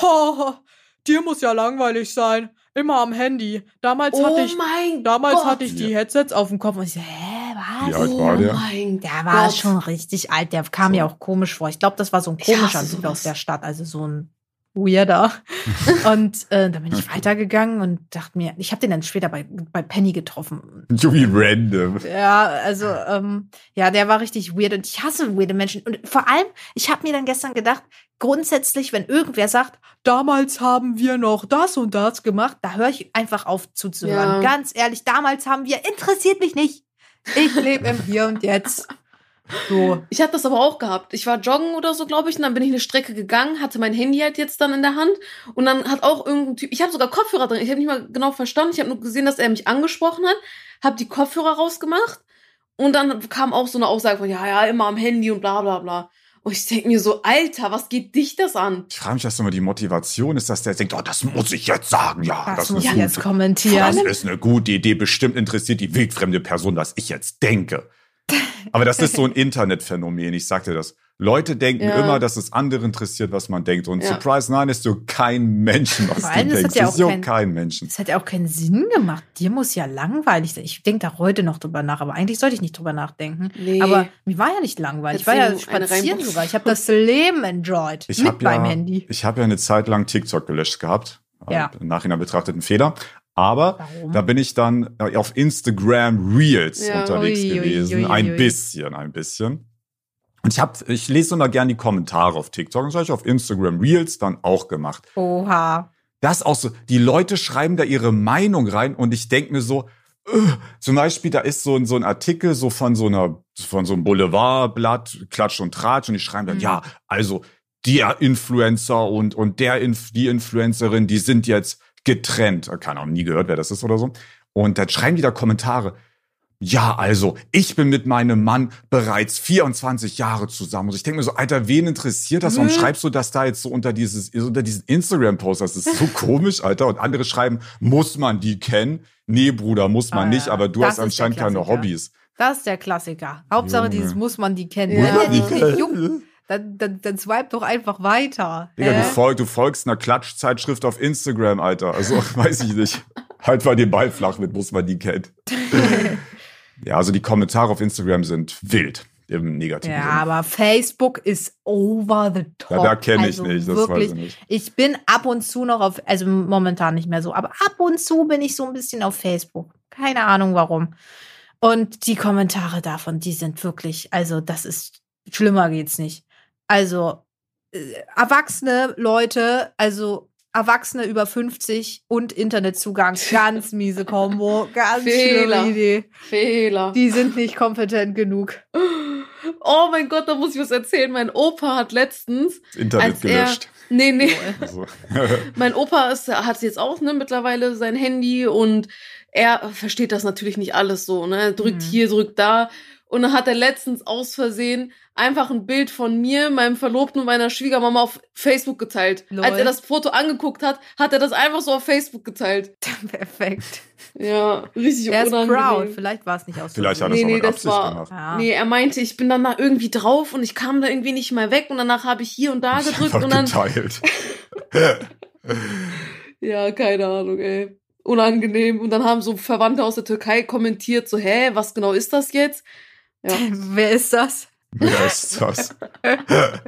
ho, dir muss ja langweilig sein. Immer am Handy. Damals oh hatte ich, mein damals Gott. hatte ich die Headsets auf dem Kopf und ich so, hä, was? Wie alt oh war der? mein Der war Gott. schon richtig alt. Der kam mir auch komisch vor. Ich glaube, das war so ein komischer Typ aus der Stadt, also so ein Weirder. und äh, dann bin ich weitergegangen und dachte mir, ich habe den dann später bei, bei Penny getroffen. So wie random. Ja, also, ähm, ja, der war richtig weird und ich hasse weirde Menschen. Und vor allem, ich habe mir dann gestern gedacht, grundsätzlich, wenn irgendwer sagt, damals haben wir noch das und das gemacht, da höre ich einfach auf zuzuhören. Ja. Ganz ehrlich, damals haben wir, interessiert mich nicht. Ich lebe im Hier und Jetzt. So. Ich habe das aber auch gehabt. Ich war joggen oder so, glaube ich, und dann bin ich eine Strecke gegangen, hatte mein Handy halt jetzt dann in der Hand und dann hat auch irgendein Typ, ich habe sogar Kopfhörer drin, ich habe nicht mal genau verstanden, ich habe nur gesehen, dass er mich angesprochen hat, habe die Kopfhörer rausgemacht und dann kam auch so eine Aussage von, ja, ja, immer am Handy und bla bla bla. Und ich denke mir so, Alter, was geht dich das an? Ich frage mich, was immer die Motivation ist, dass der denkt, oh, das muss ich jetzt sagen. Ja, Das das, muss ich gut. jetzt kommentieren. Das ist eine gute Idee. Bestimmt interessiert die wildfremde Person, was ich jetzt denke. Aber das ist so ein Internetphänomen. Ich sagte das. Leute denken Ja. immer, dass es andere interessiert, was man denkt. Und Ja. Surprise, nein, ist so kein Menschen, was Vor du allem, das denkst. hat ja Das auch ist so kein- kein Menschen. Das hat ja auch keinen Sinn gemacht. Dir muss ja langweilig sein. Ich denke da heute noch drüber nach, aber eigentlich sollte ich nicht drüber nachdenken. Nee. Aber mir war ja nicht langweilig. Ich war ja spazieren sogar. Ich habe das Leben enjoyed. Ich mit habe ja, meinem Handy. ich hab ja eine Zeit lang TikTok gelöscht gehabt. Ja. Im Nachhinein betrachtet ein Fehler. Aber Warum? da bin ich dann äh, auf Instagram Reels Ja. unterwegs Ui, gewesen. ui, ein ui. bisschen, ein bisschen. Und ich hab, ich lese immer gern die Kommentare auf TikTok. Und das habe ich auf Instagram Reels dann auch gemacht. Oha. Das auch so, die Leute schreiben da ihre Meinung rein und ich denk mir so, äh, zum Beispiel, da ist so ein, so ein Artikel so von so einer, von so einem Boulevardblatt, Klatsch und Tratsch und die schreiben dann, Mhm. ja, also der Influencer und, und der, Inf die Influencerin, die sind jetzt getrennt. Keine Ahnung, nie gehört, wer das ist oder so. Und dann schreiben die da Kommentare. Ja, also, ich bin mit meinem Mann bereits 24 Jahre zusammen. Und ich denke mir so, Alter, wen interessiert das? Warum Mhm. schreibst du das da jetzt so unter dieses, unter diesen Instagram-Post? Das ist so komisch, Alter. Und andere schreiben, muss man die kennen? Nee, Bruder, muss man Ah, nicht, ja. aber du Das hast anscheinend keine. Hobbys. Das ist der Klassiker. Hauptsache, Junge. dieses muss man die kennen. Ja. Dich nicht juckt, dann, dann, dann swipe doch einfach weiter. Digga, du, folg, du folgst einer Klatschzeitschrift auf Instagram, Alter. Also, weiß ich nicht. Halt mal den Ball flach mit, muss man die kennen. ja, also die Kommentare auf Instagram sind wild im negativen Ja, Sinne. aber Facebook ist over the top. Ja, da kenne ich also nicht, das wirklich, weiß ich nicht. Ich bin ab und zu noch auf, also momentan nicht mehr so, aber ab und zu bin ich so ein bisschen auf Facebook. Keine Ahnung warum. Und die Kommentare davon, die sind wirklich, also das ist, schlimmer geht's nicht. Also, äh, erwachsene Leute, also Erwachsene über 50 und Internetzugang, ganz miese Kombo, ganz Fehler. schlimme Idee. Fehler. Die sind nicht kompetent genug. Oh mein Gott, da muss ich was erzählen. Mein Opa hat letztens, Das Internet als er, gelöscht. nee, nee, Also, mein Opa ist, hat jetzt auch ne, mittlerweile sein Handy und er versteht das natürlich nicht alles so, ne? Drückt Mhm. hier, drückt da. Und dann hat er letztens aus Versehen einfach ein Bild von mir, meinem Verlobten und meiner Schwiegermama auf Facebook geteilt. Lol. Als er das Foto angeguckt hat, hat er das einfach so auf Facebook geteilt. Perfekt. Ja, richtig Er ist proud. unangenehm. Vielleicht war es nicht aus Vielleicht hat er Nee, es auch nee, mit das Absicht war- gemacht. Ja. Nee, er meinte, ich bin dann da irgendwie drauf und ich kam da irgendwie nicht mehr weg und danach habe ich hier und da gedrückt und dann. geteilt. Ja, keine Ahnung, ey. Unangenehm. Und dann haben so Verwandte aus der Türkei kommentiert, so, hä, was genau ist das jetzt? Ja. Wer ist das? Wer ist das?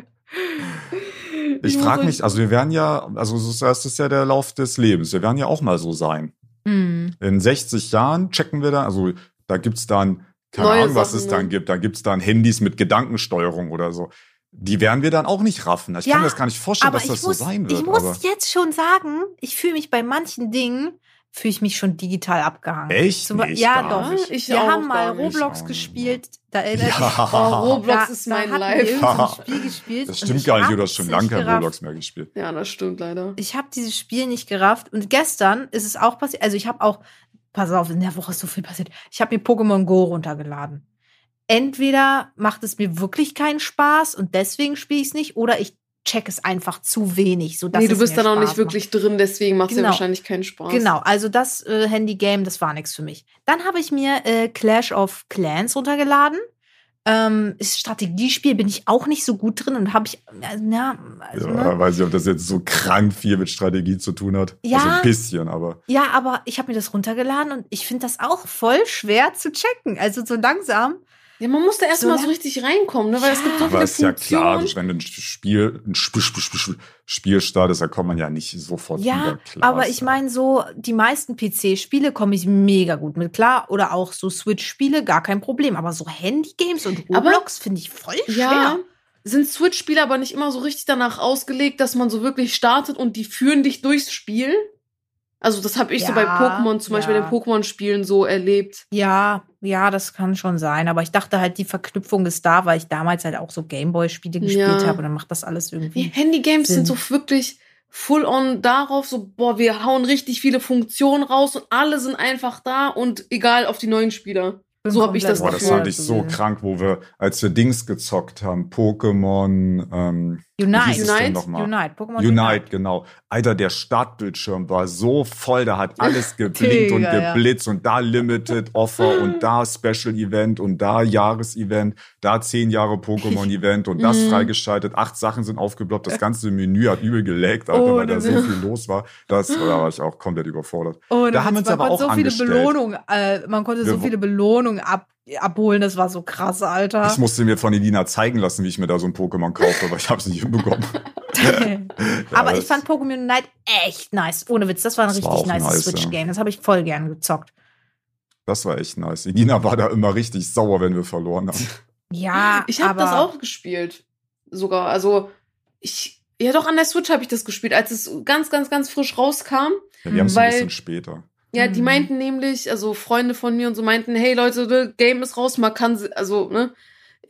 Ich frage mich, also wir werden ja, also das ist ja der Lauf des Lebens. Wir werden ja auch mal so sein. Hm. In 60 Jahren checken wir dann, also da gibt's dann, keine Neue Ahnung, was Sachen, es ne? dann gibt. Da gibt's dann Handys mit Gedankensteuerung oder so. Die werden wir dann auch nicht raffen. Ich kann Ja, mir das gar nicht vorstellen, Aber dass ich das muss, so sein ich wird. muss aber jetzt schon sagen, ich fühle mich bei manchen Dingen, fühle ich mich schon digital abgehangen. echt Zum nicht, ja, gar doch. nicht. Ich wir auch haben mal. Roblox Ich gespielt. Da erinnert Ja. mich. Oh, Roblox da, ist mein Life. so Spiel gespielt. Das stimmt ich gar nicht, du hast schon lange kein gerafft. Roblox mehr gespielt. Ja, das stimmt leider. Ich habe dieses Spiel nicht gerafft. Und gestern ist es auch passiert. Also ich habe auch, pass auf, in der Woche ist so viel passiert. Ich habe mir Pokémon Go runtergeladen. Entweder macht es mir wirklich keinen Spaß und deswegen spiele ich es nicht, oder ich check es einfach zu wenig. So, dass nee, du bist auch Spaß nicht wirklich drin, deswegen macht es Genau. ja wahrscheinlich keinen Spaß. Macht. Genau, also das äh, Handy-Game, das war nichts für mich. Dann habe ich mir äh, Clash of Clans runtergeladen. Ähm, ist Strategiespiel, bin ich auch nicht so gut drin und habe ich, äh, ja, also, Ja, ne? weiß ich, ob das jetzt so krank viel mit Strategie zu tun hat. Ja. Also ein bisschen, aber. Ja, aber ich habe mir das runtergeladen und ich finde das auch voll schwer zu checken. Also so langsam. Ja, man muss da erstmal So so richtig reinkommen, ne? weil es gibt so Aber viele ist ja klar, Funktionen. wenn du ein Spiel, ein Spiel, Spiel, Spiel, Spiel, startest, da kommt man ja nicht sofort Ja, wieder klar. aber ich meine so, die meisten PC-Spiele komme ich mega gut mit klar. Oder auch so Switch-Spiele, gar kein Problem. Aber so Handy-Games und Aber- Roblox finde ich voll schwer. Ja, sind Switch-Spiele aber nicht immer so richtig danach ausgelegt, dass man so wirklich startet und die führen dich durchs Spiel? Also das habe ich so bei Ja, Pokémon, zum Beispiel ja. den Pokémon-Spielen so erlebt. Ja, ja, das kann schon sein. Aber ich dachte halt, die Verknüpfung ist da, weil ich damals halt auch so Gameboy-Spiele gespielt Ja. habe. Und dann macht das alles Die irgendwie. Handy-Games sind so wirklich full on darauf, so, boah, wir hauen richtig viele Funktionen raus und alle sind einfach da und egal auf die neuen Spieler. So hab ich das Boah, das fand ich so krank, wo wir, als wir Dings gezockt haben, Pokémon, ähm, Unite. Unite? Unite. Pokémon Unite, genau. Alter, der Startbildschirm war so voll, da hat alles geblinkt und Digga, ja. geblitzt und da Limited Offer und da Special Event und da Jahresevent, da zehn Jahre Pokémon Event und das Mhm. freigeschaltet. Acht Sachen sind aufgeploppt. Das ganze Menü hat übel gelegt, Alter, weil da so viel los war. Das, da war ich auch komplett überfordert. Oh, Da haben wir uns aber auch so viele angestellt. Belohnungen, äh, man konnte so viele Belohnungen ab, abholen, das war so krass, Alter. Ich musste mir von Elina zeigen lassen, wie ich mir da so ein Pokémon kaufe, weil ich habe es nicht hinbekommen. Aber Ja, ich fand Pokémon Unite echt nice. Ohne Witz, das war ein Das war richtig auch nice, nice, Switch-Game. Das habe ich voll gern gezockt. Das war echt nice. Elina war da immer richtig sauer, wenn wir verloren haben. Ja, Ich habe aber das auch gespielt. Sogar. Also, ich. Ja, doch, an der Switch habe ich das gespielt, als es ganz, ganz, ganz frisch rauskam. Ja, wir haben es ein bisschen später. Ja, die Mhm. meinten nämlich, also Freunde von mir und so meinten, hey Leute, das Game ist raus, man kann, also, ne?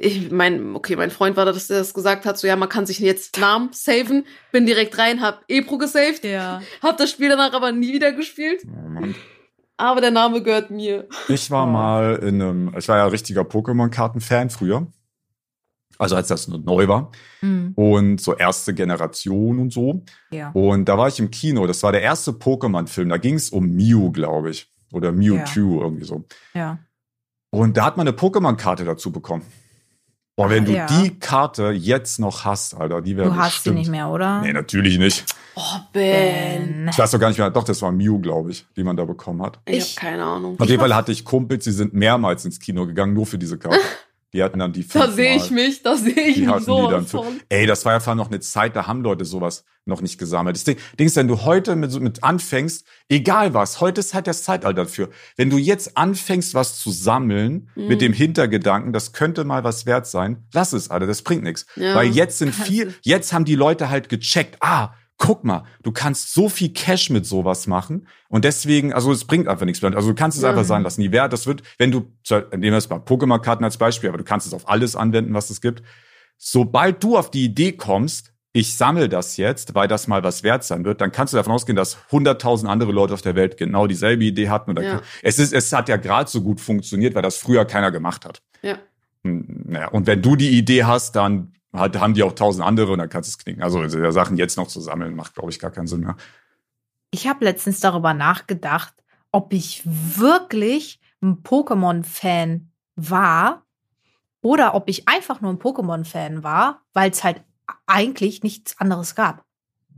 Ich mein, okay, mein Freund war da, dass er das gesagt hat, so, ja, man kann sich jetzt Namen saven. Bin direkt rein, hab Ebro gesaved, Ja. hab das Spiel danach aber nie wieder gespielt. Oh. Aber der Name gehört mir. Ich war mal in einem, ich war ja richtiger Pokémon-Karten-Fan früher. Also als das neu war. Hm, Und so erste Generation und so. ja. Und da war ich im Kino. Das war der erste Pokémon-Film. Da ging es um Mew, glaube ich. Oder Mewtwo, irgendwie so. Ja. Und da hat man eine Pokémon-Karte dazu bekommen. Boah, wenn du Ja. die Karte jetzt noch hast, Alter, die wäre Du hast sie bestimmt- nicht mehr, oder? Nee, natürlich nicht. Oh, Ben. Ich weiß doch gar nicht mehr. Doch, das war Mew, glaube ich, die man da bekommen hat. Ich, Ich- hab keine Ahnung. Auf jeden Fall hatte ich Kumpels, die sind mehrmals ins Kino gegangen, nur für diese Karte. Die hatten dann die Da sehe ich mich, da sehe ich Die mich hatten die so dann von. ey, das war ja noch eine Zeit, da haben Leute sowas noch nicht gesammelt. Das Ding, Dings, wenn du heute mit, so- mit anfängst, egal was, heute ist halt das Zeitalter dafür. Wenn du jetzt anfängst, was zu sammeln, Mhm. mit dem Hintergedanken, das könnte mal was wert sein, lass es, Alter, das bringt nichts. Ja. Weil jetzt sind viel, jetzt haben die Leute halt gecheckt, ah, guck mal, du kannst so viel Cash mit sowas machen und deswegen, also es bringt einfach nichts mehr. Also du kannst es Ja. einfach sein lassen. Die Wert, das wird, wenn du, nehmen wir jetzt mal Pokémon-Karten als Beispiel, aber du kannst es auf alles anwenden, was es gibt. Sobald du auf die Idee kommst, ich sammle das jetzt, weil das mal was wert sein wird, dann kannst du davon ausgehen, dass 100.000 andere Leute auf der Welt genau dieselbe Idee hatten. Dann Ja. es ist, es hat ja gerade so gut funktioniert, weil das früher keiner gemacht hat. Ja. Hm, Naja, und wenn du die Idee hast, dann hat, haben die auch tausend andere und dann kannst du es knicken. Also diese Sachen jetzt noch zu sammeln, macht, glaube ich, gar keinen Sinn mehr. Ich habe letztens darüber nachgedacht, ob ich wirklich ein Pokémon-Fan war oder ob ich einfach nur ein Pokémon-Fan war, weil es halt eigentlich nichts anderes gab.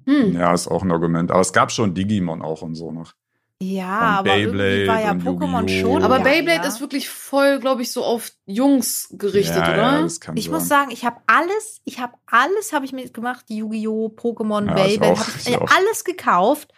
Hm. Ja, ist auch ein Argument. Aber es gab schon Digimon auch und so noch. Ja, Und aber irgendwie Beyblade war ja Pokémon Yu-Gi-Oh! schon. Aber Ja, Beyblade ja. ist wirklich voll, glaube ich, so auf Jungs gerichtet, ja, oder? Ja, das kann Ich sein. muss sagen, ich habe alles, ich habe alles habe ich mitgemacht, Yu-Gi-Oh, Pokémon, Ja, ich Beyblade, habe ich ich äh, auch. alles gekauft.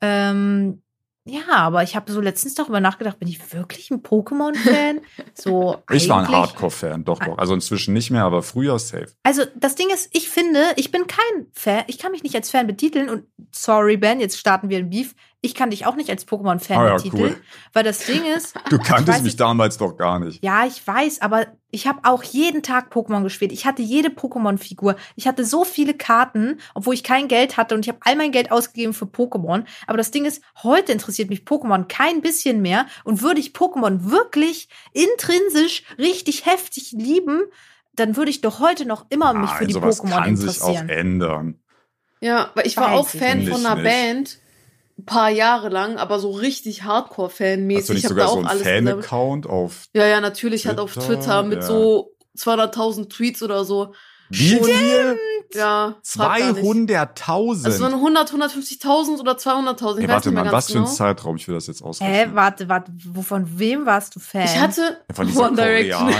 Ähm, ja, aber ich habe so letztens darüber nachgedacht, bin ich wirklich ein Pokémon-Fan? so ich war ein Hardcore-Fan, doch, doch. Also inzwischen nicht mehr, aber früher safe. Also das Ding ist, ich finde, ich bin kein Fan, ich kann mich nicht als Fan betiteln und sorry Ben, jetzt starten wir ein Beef. Ich kann dich auch nicht als Pokémon-Fan Ah ja, betiteln, cool. weil das Ding ist, Du kanntest weiß mich nicht- damals doch gar nicht. ja, ich weiß, aber ich habe auch jeden Tag Pokémon gespielt. Ich hatte jede Pokémon-Figur. Ich hatte so viele Karten, obwohl ich kein Geld hatte und ich habe all mein Geld ausgegeben für Pokémon. Aber das Ding ist, heute interessiert mich Pokémon kein bisschen mehr und würde ich Pokémon wirklich intrinsisch richtig heftig lieben, dann würde ich doch heute noch immer mich für Nein, die Pokémon kann sich auch interessieren. ändern. Ja, weil ich war Weiß auch Fan von einer Nicht. Band. Ein paar Jahre lang, aber so richtig Hast Hardcore-Fan-mäßig. du nicht sogar so auch einen. Fan-Account auf Ja, ja, natürlich hat auf Twitter, Twitter mit ja. so 200.000 Tweets oder so. Wie viel? Ja, frag gar nicht. 200.000. Also es waren 100, 150.000 oder 200.000. Ich Ey, warte nicht mal, was für ein genau. Zeitraum? Ich will das jetzt Hä, ausrechnen. warte, warte, wo- von wem warst du Fan? Ich hatte Von dieser One Direction. One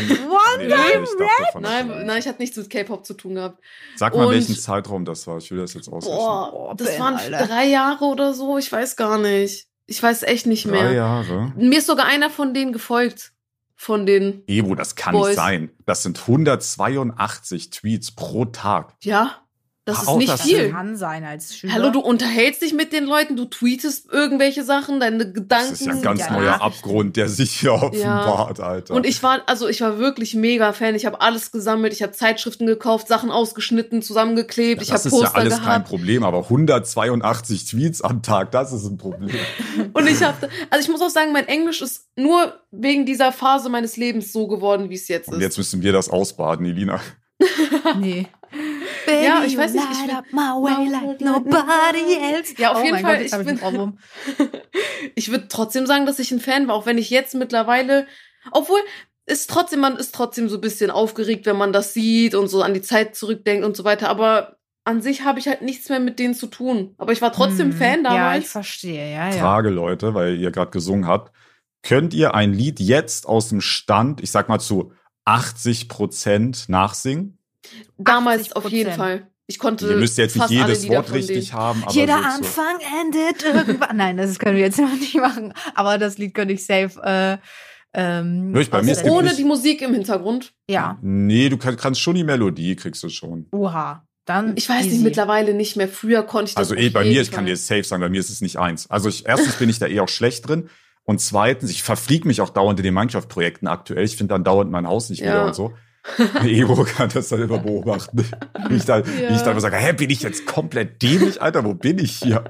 Nee, ich dachte von Nein, nein, ich hatte nichts mit K-Pop zu tun gehabt. Sag mal, Und- welchen Zeitraum das war. Ich will das jetzt ausrechnen. Boah, Boah, das Ben, waren Alter. drei Jahre oder so. Ich weiß gar nicht. Ich weiß echt nicht mehr. Drei Jahre. Mir ist sogar einer von denen gefolgt. Von den, Evo, das kann Boys. nicht sein. Das sind 182 Tweets pro Tag. ja, das ist Auch nicht das das viel. kann sein als Schüler. Hallo, du unterhältst dich mit den Leuten, du tweetest irgendwelche Sachen, deine Gedanken. Das ist ja ein ganz ja, neuer. Abgrund, der sich hier offenbart, Alter. Und ich war, also ich war wirklich mega Fan. Ich habe alles gesammelt, ich habe Zeitschriften gekauft, Sachen ausgeschnitten, zusammengeklebt, ich das habe ist ja Poster alles kein gehabt. Problem, aber 182 Tweets am Tag, das ist ein Problem. Und ich habe, also ich muss auch sagen, mein Englisch ist nur wegen dieser Phase meines Lebens so geworden, wie es jetzt ist. Und jetzt müssen wir das ausbaden, Elina. Nee. Ja, Baby, ich weiß nicht, ich bin- up my way like nobody else. Ja, auf oh jeden Fall, Gott, ich ich bin- ich würde trotzdem sagen, dass ich ein Fan war, auch wenn ich jetzt mittlerweile, obwohl ist trotzdem, man ist trotzdem so ein bisschen aufgeregt, wenn man das sieht und so an die Zeit zurückdenkt und so weiter. Aber an sich habe ich halt nichts mehr mit denen zu tun. Aber ich war trotzdem Hm, Fan Ja, ich damals. verstehe, ja, ja. Frage, Leute, weil ihr gerade gesungen habt. Könnt ihr ein Lied jetzt aus dem Stand, ich sag mal zu 80 Prozent nachsingen? Damals auf 80%. jeden Fall. Ich konnte Ihr müsst jetzt nicht fast alle jedes Wort richtig denen. haben, aber Jeder so Anfang endet irgendwann. Nein, das können wir jetzt noch nicht machen. Aber das Lied könnte ich safe. Äh, ähm, Hör ich bei mir, Ohne nicht- die Musik im Hintergrund. Ja. Nee, du kann, kannst schon die Melodie, kriegst du schon. Oha. Dann. Ich weiß easy. nicht, mittlerweile nicht mehr. Früher konnte ich das Also eh, bei mir, ich kann dir safe sagen, bei mir ist es nicht eins. Also ich, erstens bin ich da eh auch schlecht drin. Und zweitens, ich verflieg mich auch dauernd in den Minecraft-Projekten aktuell. Ich finde dann dauernd mein Haus nicht wieder Ja. und so. Evo kann das dann immer beobachten. Wie ich dann, wie ich dann immer sage, hä, bin ich jetzt komplett dämlich, Alter? Wo bin ich hier?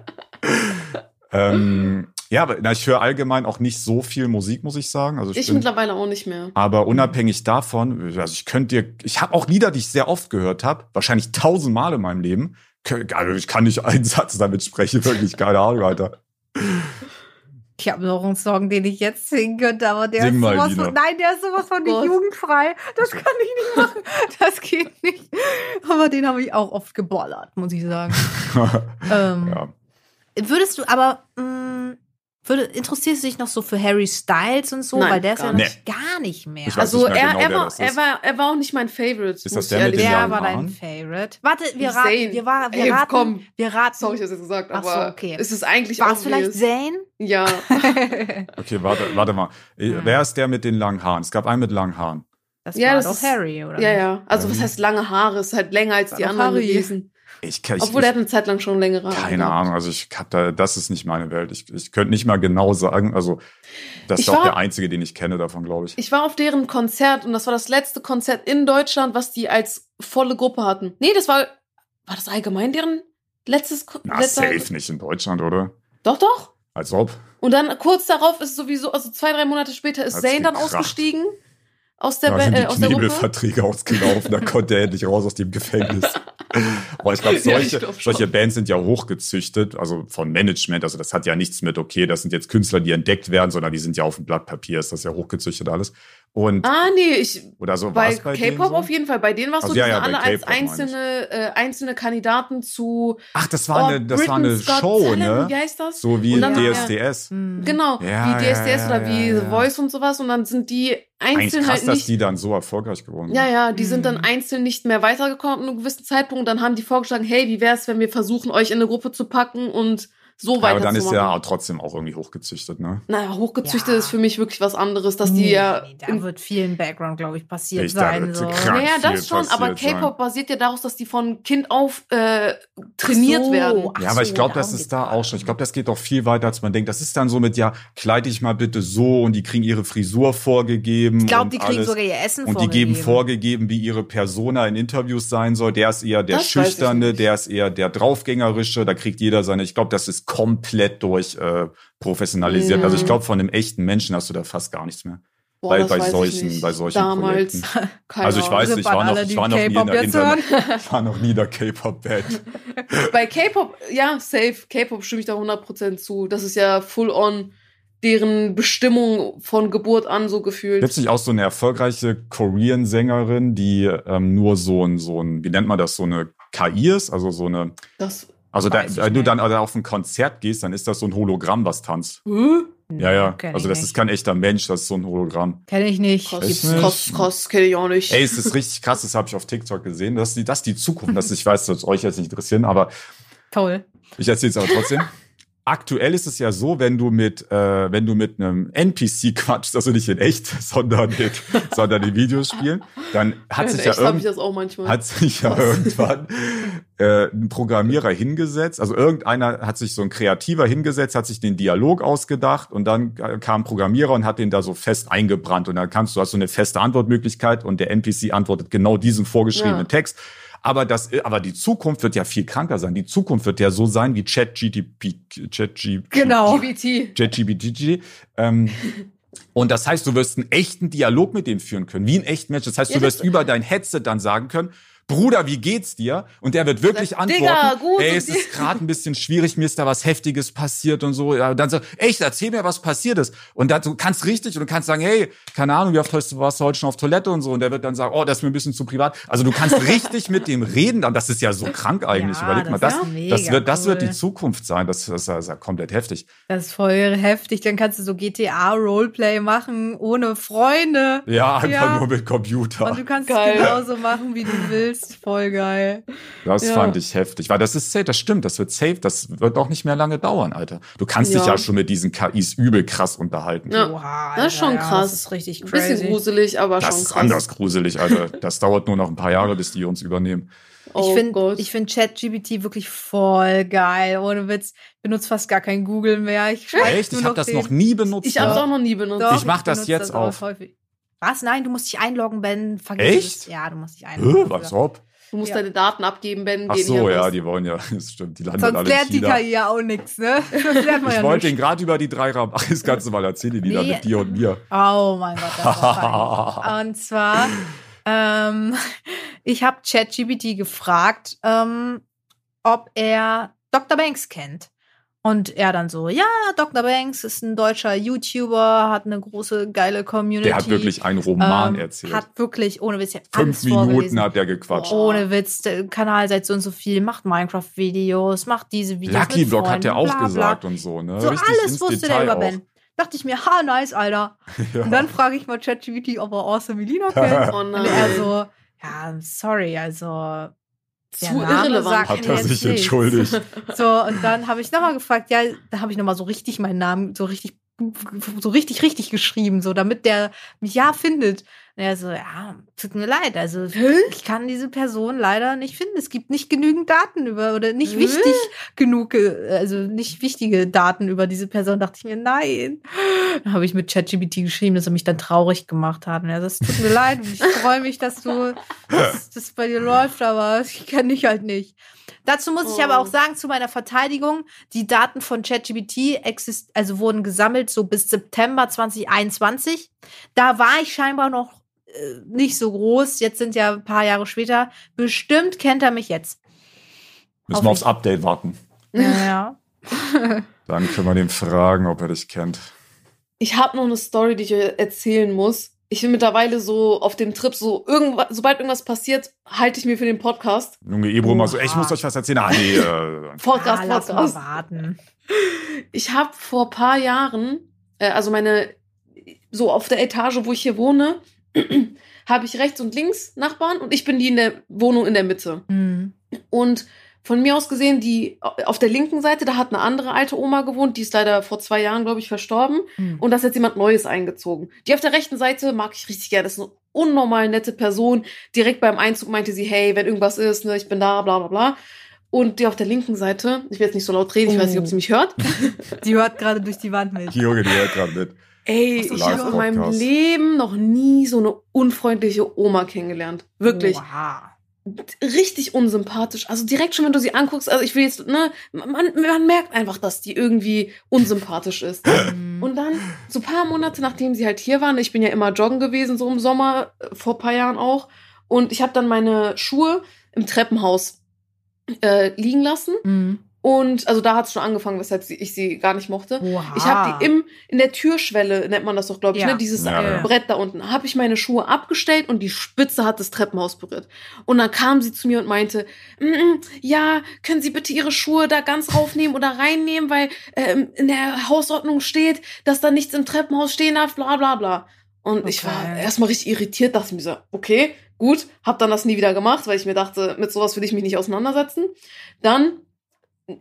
ähm, ja, aber na, ich höre allgemein auch nicht so viel Musik, muss ich sagen. Also ich, Ich bin, mittlerweile auch nicht mehr. aber unabhängig davon, also ich könnte dir, ich habe auch Lieder, die ich sehr oft gehört habe, wahrscheinlich tausendmal in meinem Leben. Also ich kann nicht einen Satz damit sprechen, wirklich, keine Ahnung, Alter. Ich habe noch einen Song, den ich jetzt singen könnte, aber der Sing ist sowas von, nein, der ist sowas von nicht jugendfrei. Das kann ich nicht machen. Das geht nicht. Aber den habe ich auch oft geballert, muss ich sagen. ähm, ja. Würdest du aber, mh, würde, interessierst du dich noch so für Harry Styles und so? Nein, Weil der ist gar ja nicht. gar nicht mehr. Ich Also nicht mehr er, genau, er, war, das er, ist. war, er war auch nicht mein Favorite. das muss der mit den war dein Haaren? Favorite? Warte, wir Zayn. raten, wir, war, wir Ey, raten, komm. wir raten. Sorry, ich hab's jetzt gesagt, Ach so, aber okay. es ist eigentlich war es vielleicht. Zane? Ja. Okay, warte, warte mal. Äh, Hm. Wer ist der mit den langen Haaren? Es gab einen mit langen Haaren. Das Ja, war das doch ist- Harry, oder? Ja, nicht? ja. Also, was Ähm. heißt lange Haare? Ist halt länger als War die anderen Harry. gewesen. Ich, ich, Obwohl, ich, er hat eine Zeit lang schon längere Haare. keine gehabt. Ahnung. Also ich hab da, das ist nicht meine Welt. Ich, ich könnte nicht mal genau sagen. Also das ist auch war- der einzige, den ich kenne davon, glaube ich. Ich war auf deren Konzert und das war das letzte Konzert in Deutschland, was die als volle Gruppe hatten. Nee, das war, war das allgemein deren letztes Ko- Na, letzter- safe nicht in Deutschland, oder? Doch, doch. Als ob. Und dann kurz darauf ist sowieso, also zwei, drei Monate später ist Hat's Zayn dann gekracht. ausgestiegen aus der, Da sind äh, die? Knebelverträge ausgelaufen, da konnte er endlich raus aus dem Gefängnis. Aber ich glaube, Ja, solche, glaub schon. solche Bands sind ja hochgezüchtet, also von Management. Also das hat ja nichts mit, okay, das sind jetzt Künstler, die entdeckt werden, sondern die sind ja auf dem Blatt Papier, ist das ja hochgezüchtet alles. Und, Ah, nee, ich, oder so bei K-Pop so? auf jeden Fall. Bei denen warst Also du ja, die ja, alle als einzelne, äh, einzelne Kandidaten zu Ach, das war eine, das war eine Show, Talent, ne? Wie heißt das? So wie Und DSDS. Hm. Genau, Ja, wie ja, DSDS ja, oder wie ja, The ja. Voice und sowas. Und dann sind die Eigentlich einzeln krass, halt dass nicht. die dann so erfolgreich geworden sind. Ja, ja, die sind dann Mhm. einzeln nicht mehr weitergekommen an einem gewissen Zeitpunkt. Dann haben die vorgeschlagen, hey, wie wär's, wenn wir versuchen, euch in eine Gruppe zu packen und so Ja, weiter aber dann ist ja trotzdem auch irgendwie hochgezüchtet, ne? Naja, hochgezüchtet Ja. ist für mich wirklich was anderes, dass die Nee, ja. nee, da wird viel im Background, glaube ich, passiert Ich, da sein. So. naja, das schon, aber. K-Pop basiert ja daraus, dass die von Kind auf äh, trainiert so. werden. Ach Ja, aber so, ich glaube, das ist da auch schon. Ich glaube, das geht doch viel weiter, als man denkt. Das ist dann so mit, ja, kleid dich mal bitte so und die kriegen ihre Frisur vorgegeben. Ich glaube, die kriegen alles. sogar ihr Essen Und die geben vorgegeben. vorgegeben, wie ihre Persona in Interviews sein soll. Der ist eher der Das ich Schüchterne, der ist eher der Draufgängerische. Da kriegt jeder seine. Ich glaube, das ist komplett durch äh, professionalisiert. Ja. Also ich glaube, von einem echten Menschen hast du da fast gar nichts mehr. Boah, bei- bei solchen- nicht. bei solchen Damals. Also ich weiß, ich war noch, ich war noch nie in der Internet, ich war noch nie in der K-Pop-Band. Bei K-Pop, ja, safe. K-Pop stimme ich da 100% zu. Das ist ja full on deren Bestimmung von Geburt an so gefühlt. Gibt es nicht auch so eine erfolgreiche Korean-Sängerin, die ähm, nur so ein, so ein, wie nennt man das, so eine KI ist? Also so eine, Das. Also da, wenn du dann auf ein Konzert gehst, dann ist das so ein Hologramm, was tanzt. Hä? Ja, ja. Kenn Also das nicht. ist kein echter Mensch, das ist so ein Hologramm. Kenn ich nicht. Krass, krass, krass, kenne ich auch nicht. Ey, es ist richtig krass, das habe ich auf TikTok gesehen. Das ist die, das ist die Zukunft. Das, ich weiß, das wird euch jetzt nicht interessieren, aber Toll. ich erzähle es aber trotzdem. Aktuell ist es ja so, wenn du mit, äh, wenn du mit einem NPC quatschst, also nicht in echt, sondern mit, sondern in Videospielen, dann hat In sich ja irgend, hat sich ja irgendwann äh, ein Programmierer hingesetzt, also irgendeiner hat sich so ein Kreativer hingesetzt, hat sich den Dialog ausgedacht und dann kam ein Programmierer und hat den da so fest eingebrannt und dann kannst du hast so eine feste Antwortmöglichkeit und der NPC antwortet genau diesen vorgeschriebenen Ja. Text. Aber das, aber die Zukunft wird ja viel kranker sein. Die Zukunft wird ja so sein wie ChatGPT, ChatGPT, Genau. ChatGPT. Ähm, und das heißt, du wirst einen echten Dialog mit dem führen können, wie ein echter Mensch. Das heißt, Ja, du wirst über dein Headset dann sagen können, Bruder, wie geht's dir? Und der wird wirklich Sagt, antworten, "Digga, gut, ey, es dir?" ist gerade ein bisschen schwierig, mir ist da was Heftiges passiert und so. Ja, und dann so, echt, erzähl mir, was passiert ist. Und dann, du kannst richtig und du kannst sagen, hey, keine Ahnung, wie oft hast du- warst du heute schon auf Toilette und so. Und der wird dann sagen, oh, das ist mir ein bisschen zu privat. Also du kannst richtig mit dem reden. Dann, das ist ja so krank eigentlich. Ja, Überleg mal, das das, das wird, das wird die cool. Zukunft sein. Das, das, das ist ja komplett heftig. Das ist voll heftig. Dann kannst du so GTA-Roleplay machen, ohne Freunde. Ja, einfach Ja. nur mit Computer. Und du kannst Geil. es genauso machen, wie du willst. Voll geil. Das Ja. fand ich heftig, weil das ist safe, das stimmt, das wird safe, das wird auch nicht mehr lange dauern, Alter. Du kannst dich Ja. ja schon mit diesen KIs übel krass unterhalten. Ja. Oha, Das ist schon ja, krass. Das ist richtig Ein crazy. bisschen gruselig, aber Das schon ist krass. anders gruselig, Alter. Das dauert nur noch ein paar Jahre, bis die uns übernehmen. Oh ich finde ich find ChatGPT wirklich voll geil. Ohne Witz. Ich benutze fast gar kein Google mehr. Ich Echt? Ich habe das noch nie benutzt. ich habe es ja. auch noch nie benutzt. Doch, Ich mach das jetzt auch auf. häufig. Was? Nein, du musst dich einloggen, Ben. Vergiss Echt? Es. Ja, du musst dich einloggen. Hä, was ob? Du musst Ja. deine Daten abgeben, Ben. Ach so, ja, raus. die wollen ja, das stimmt, die landen Sonst alle in lernt die China. KI ja auch nichts, ne? Das lernt man Ich ja wollte den gerade über die drei Rahmen. Ach, das kannst du mal erzählen, die da Nee. mit dir und mir. Oh mein Gott, das war. Und zwar, ähm, ich habe ChatGPT gefragt, ähm, ob er Dr. Banks kennt. Und er dann so, ja, Dr. Banks ist ein deutscher YouTuber, hat eine große, geile Community. Der hat wirklich einen Roman ähm, erzählt. Hat wirklich, ohne Witz, Fünf Minuten vorgelesen. hat der gequatscht. Oh. Ohne Witz, der Kanal seit so und so viel, macht Minecraft-Videos, macht diese Videos. Lucky mit Block hat der Freunden, auch bla, bla. gesagt und so, ne? So Richtig alles ins wusste Detail der über auch. Ben. Dachte ich mir, ha, nice, Alter. Ja. Und dann frage ich mal ChatGPT, ob er Awesome Melina kennt. Oh Und nein. er so, ja, sorry, also. Der Zu Name irrelevant. sagt Hat er sich entschuldigt. So, und dann habe ich nochmal gefragt, ja, da habe ich nochmal so richtig meinen Namen, so richtig, so richtig, richtig geschrieben, so damit der mich ja findet. Und er so, ja, tut mir leid, also ich kann diese Person leider nicht finden. Es gibt nicht genügend Daten über, oder nicht wichtig genug, äh, also nicht wichtige Daten über diese Person. dachte ich mir, nein. Dann habe ich mit ChatGPT geschrieben, dass er mich dann traurig gemacht hat. So, es tut mir leid, und ich freue mich, dass du, dass das bei dir läuft, aber ich kenne dich halt nicht. Dazu muss ich Oh. aber auch sagen, zu meiner Verteidigung, die Daten von ChatGPT exist also wurden gesammelt so bis September 2021. Da war ich scheinbar noch nicht so groß. Jetzt sind ja ein paar Jahre später. Bestimmt kennt er mich jetzt. Müssen wir aufs. Update warten. Ja. Dann können wir den fragen, ob er dich kennt. Ich habe noch eine Story, die ich euch erzählen muss. Ich bin mittlerweile so auf dem Trip, so irgendwas, sobald irgendwas passiert, halte ich mir für den Podcast. Junge Ebro mal so, ey, ich muss euch was erzählen. Ah, nee, äh, Podcast, ah, lass mal Podcast. warten. Ich habe vor paar Jahren, äh, also meine, so auf der Etage, wo ich hier wohne, habe ich rechts und links Nachbarn und ich bin die in der Wohnung in der Mitte. Hm. Und von mir aus gesehen, die auf der linken Seite, da hat eine andere alte Oma gewohnt, die ist leider vor zwei Jahren, glaube ich, verstorben. Hm. Und da ist jetzt jemand Neues eingezogen. Die auf der rechten Seite mag ich richtig gerne. Das ist eine unnormal nette Person. Direkt beim Einzug meinte sie, hey, wenn irgendwas ist, ne, ich bin da, bla bla bla. Und die auf der linken Seite, ich will jetzt nicht so laut reden, ich weiß nicht, ob sie mich hört. Die hört gerade durch die Wand mit. Junge, die hört gerade mit. Ey, ich habe in meinem. Leben noch nie so eine unfreundliche Oma kennengelernt. Wirklich. Oha. Richtig unsympathisch. Also direkt schon, wenn du sie anguckst, also ich will jetzt, ne, man, man merkt einfach, dass die irgendwie unsympathisch ist. Hm. Und dann, so ein paar Monate nachdem sie halt hier waren, ich bin ja immer joggen gewesen, so im Sommer, äh, vor ein paar Jahren auch. Und ich habe dann meine Schuhe im Treppenhaus äh, liegen lassen. Hm. Und also da hat es schon angefangen, weshalb sie, ich sie gar nicht mochte. Oha. Ich habe die im, in der Türschwelle, nennt man das doch, glaube ich, Ja. ne? dieses Ja. Brett da unten, habe ich meine Schuhe abgestellt und die Spitze hat das Treppenhaus berührt. Und dann kam sie zu mir und meinte, "Mm, mm, ja, können Sie bitte Ihre Schuhe da ganz raufnehmen oder reinnehmen, weil ähm, in der Hausordnung steht, dass da nichts im Treppenhaus stehen darf, bla bla bla. Und ich war Okay. erstmal richtig irritiert, dachte mir so, okay, gut, hab dann das nie wieder gemacht, weil ich mir dachte, mit sowas will ich mich nicht auseinandersetzen. Dann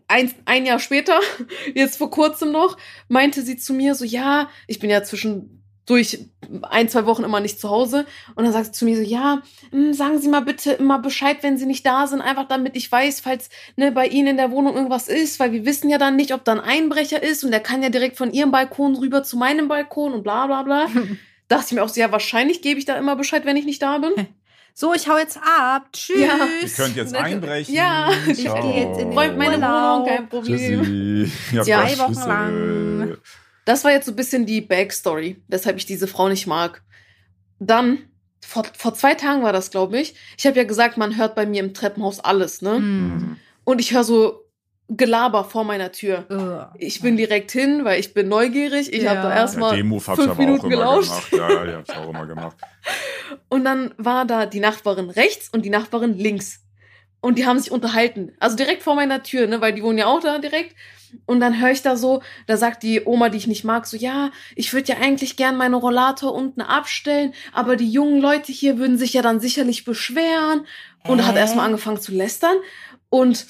ein, ein Jahr später, jetzt vor kurzem noch, meinte sie zu mir so, ja, ich bin ja zwischendurch ein, zwei Wochen immer nicht zu Hause. Und dann sagt sie zu mir so, ja, hm, sagen Sie mal bitte immer Bescheid, wenn Sie nicht da sind, einfach damit ich weiß, falls ne, bei Ihnen in der Wohnung irgendwas ist, weil wir wissen ja dann nicht, ob da ein Einbrecher ist und der kann ja direkt von Ihrem Balkon rüber zu meinem Balkon und bla bla bla. Dachte ich mir auch so, ja, wahrscheinlich gebe ich da immer Bescheid, wenn ich nicht da bin. So, ich hau jetzt ab. Tschüss. Ja. Ihr könnt jetzt einbrechen. ja, ich Ciao. geh jetzt in den Räumt meine. Wohnung, kein Problem. Ich Ja, zwei Wochen Schlüssel. lang. Das war jetzt so ein bisschen die Backstory, weshalb ich diese Frau nicht mag. Dann, vor, vor zwei Tagen war das, glaube ich. Ich habe ja gesagt, man hört bei mir im Treppenhaus alles, ne? Hm. Und ich höre so Gelaber vor meiner Tür. Ugh. Ich bin direkt hin, weil ich bin neugierig. Ich habe Ja. da Ja, erstmal ich fünf aber auch Minuten immer gelauscht. gemacht. Ja, ja, die hab ich auch immer gemacht. Und dann war da die Nachbarin rechts und die Nachbarin links. Und die haben sich unterhalten. Also direkt vor meiner Tür, ne, weil die wohnen ja auch da direkt. Und dann höre ich da so, da sagt die Oma, die ich nicht mag, so, ja, ich würde ja eigentlich gern meine Rollator unten abstellen, aber die jungen Leute hier würden sich ja dann sicherlich beschweren. Und hat Hä? erstmal angefangen zu lästern. Und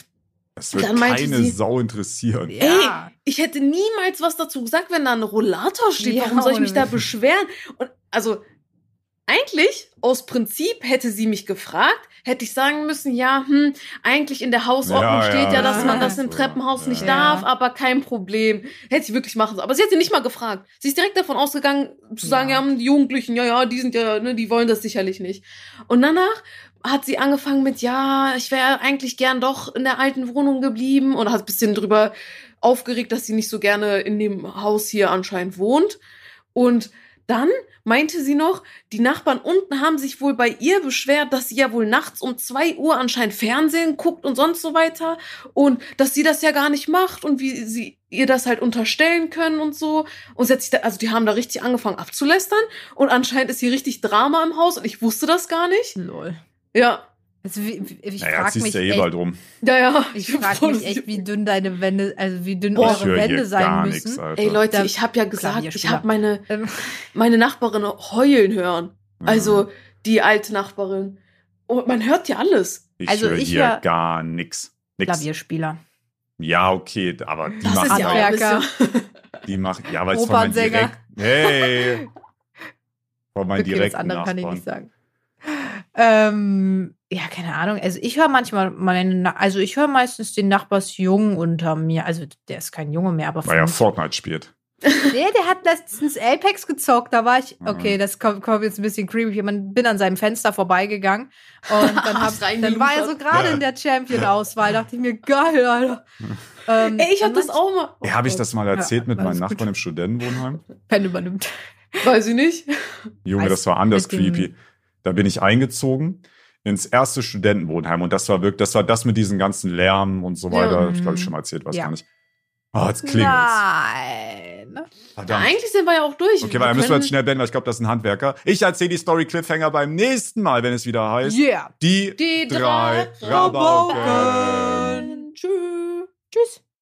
Das wird Dann meinte keine sie- Sau interessieren. Ja. ich hätte niemals was dazu gesagt, wenn da ein Rollator steht. Ja, Warum soll ich mich da beschweren? Und also eigentlich aus Prinzip hätte sie mich gefragt, hätte ich sagen müssen, ja, hm, eigentlich in der Hausordnung Ja, steht ja, ja, dass das man das im. Treppenhaus nicht Ja. darf, aber kein Problem. Hätte sie wirklich machen sollen. Aber sie hat sie nicht mal gefragt. Sie ist direkt davon ausgegangen, zu sagen, Ja. ja, hm, die Jugendlichen, ja, ja, die sind ja, ne, die wollen das sicherlich nicht. Und danach hat sie angefangen mit, ja, ich wäre eigentlich gern doch in der alten Wohnung geblieben und hat ein bisschen drüber aufgeregt, dass sie nicht so gerne in dem Haus hier anscheinend wohnt. Und dann meinte sie noch, die Nachbarn unten haben sich wohl bei ihr beschwert, dass sie ja wohl nachts um zwei Uhr anscheinend Fernsehen guckt und sonst so weiter und dass sie das ja gar nicht macht und wie sie ihr das halt unterstellen können und so. Und sie hat sich da, also die haben da richtig angefangen abzulästern und anscheinend ist hier richtig Drama im Haus und ich wusste das gar nicht. Lol. Ja, Also, ich Naja, frage mich ja eh echt, bald rum. ja, ja. ich bin frag froh, mich echt, wie dünn deine Wände, also wie dünn Boah, eure Wände sein gar müssen. nichts, Alter. Ey Leute, ich habe ja gesagt, ich habe meine Ähm, meine Nachbarin heulen hören. Mhm. Also die alte Nachbarin. Und man hört ja alles. ich also höre ich hier hör- gar nix. Nix. Klavierspieler. Ja, okay, aber die Das machen ist ja auch. Die machen, ja, weil es von meinem direkt, hey, von meinen Okay, das direkten andere kann ich Nachbarn. nicht sagen. Ähm, ja, keine Ahnung. Also ich höre manchmal meine, also ich höre meistens den Nachbarsjungen unter mir. Also der ist kein Junge mehr, aber Weil er Fortnite spielt. Nee, der hat letztens Apex gezockt. Da war ich, Mhm. okay, das kommt, kommt jetzt ein bisschen creepy. Ich bin an seinem Fenster vorbeigegangen und dann, hab, dann war er so gerade in der Champion-Auswahl. Dachte ich mir, geil, Alter. Ähm, Ey, ich hab das auch mal. Ja, habe ich das mal erzählt mit alles meinen gut. Nachbarn im Studentenwohnheim? Pen übernimmt. Weiß ich nicht. Junge, das war anders mit creepy. Da bin ich eingezogen ins erste Studentenwohnheim und das war wirklich, das war das mit diesem ganzen Lärm und so weiter. Ich glaube, ich schon mal erzählt, was Ja. gar nicht. Ah, jetzt klingelt's. Nein. Verdammt. eigentlich sind wir ja auch durch. Okay, weil dann müssen wir jetzt schnell beenden, weil ich glaube, das ist ein Handwerker. Ich erzähle die Story Cliffhanger beim nächsten Mal, wenn es wieder heißt. Yeah. Die, Die drei drei Rabauken. Rabauken. Tschüss.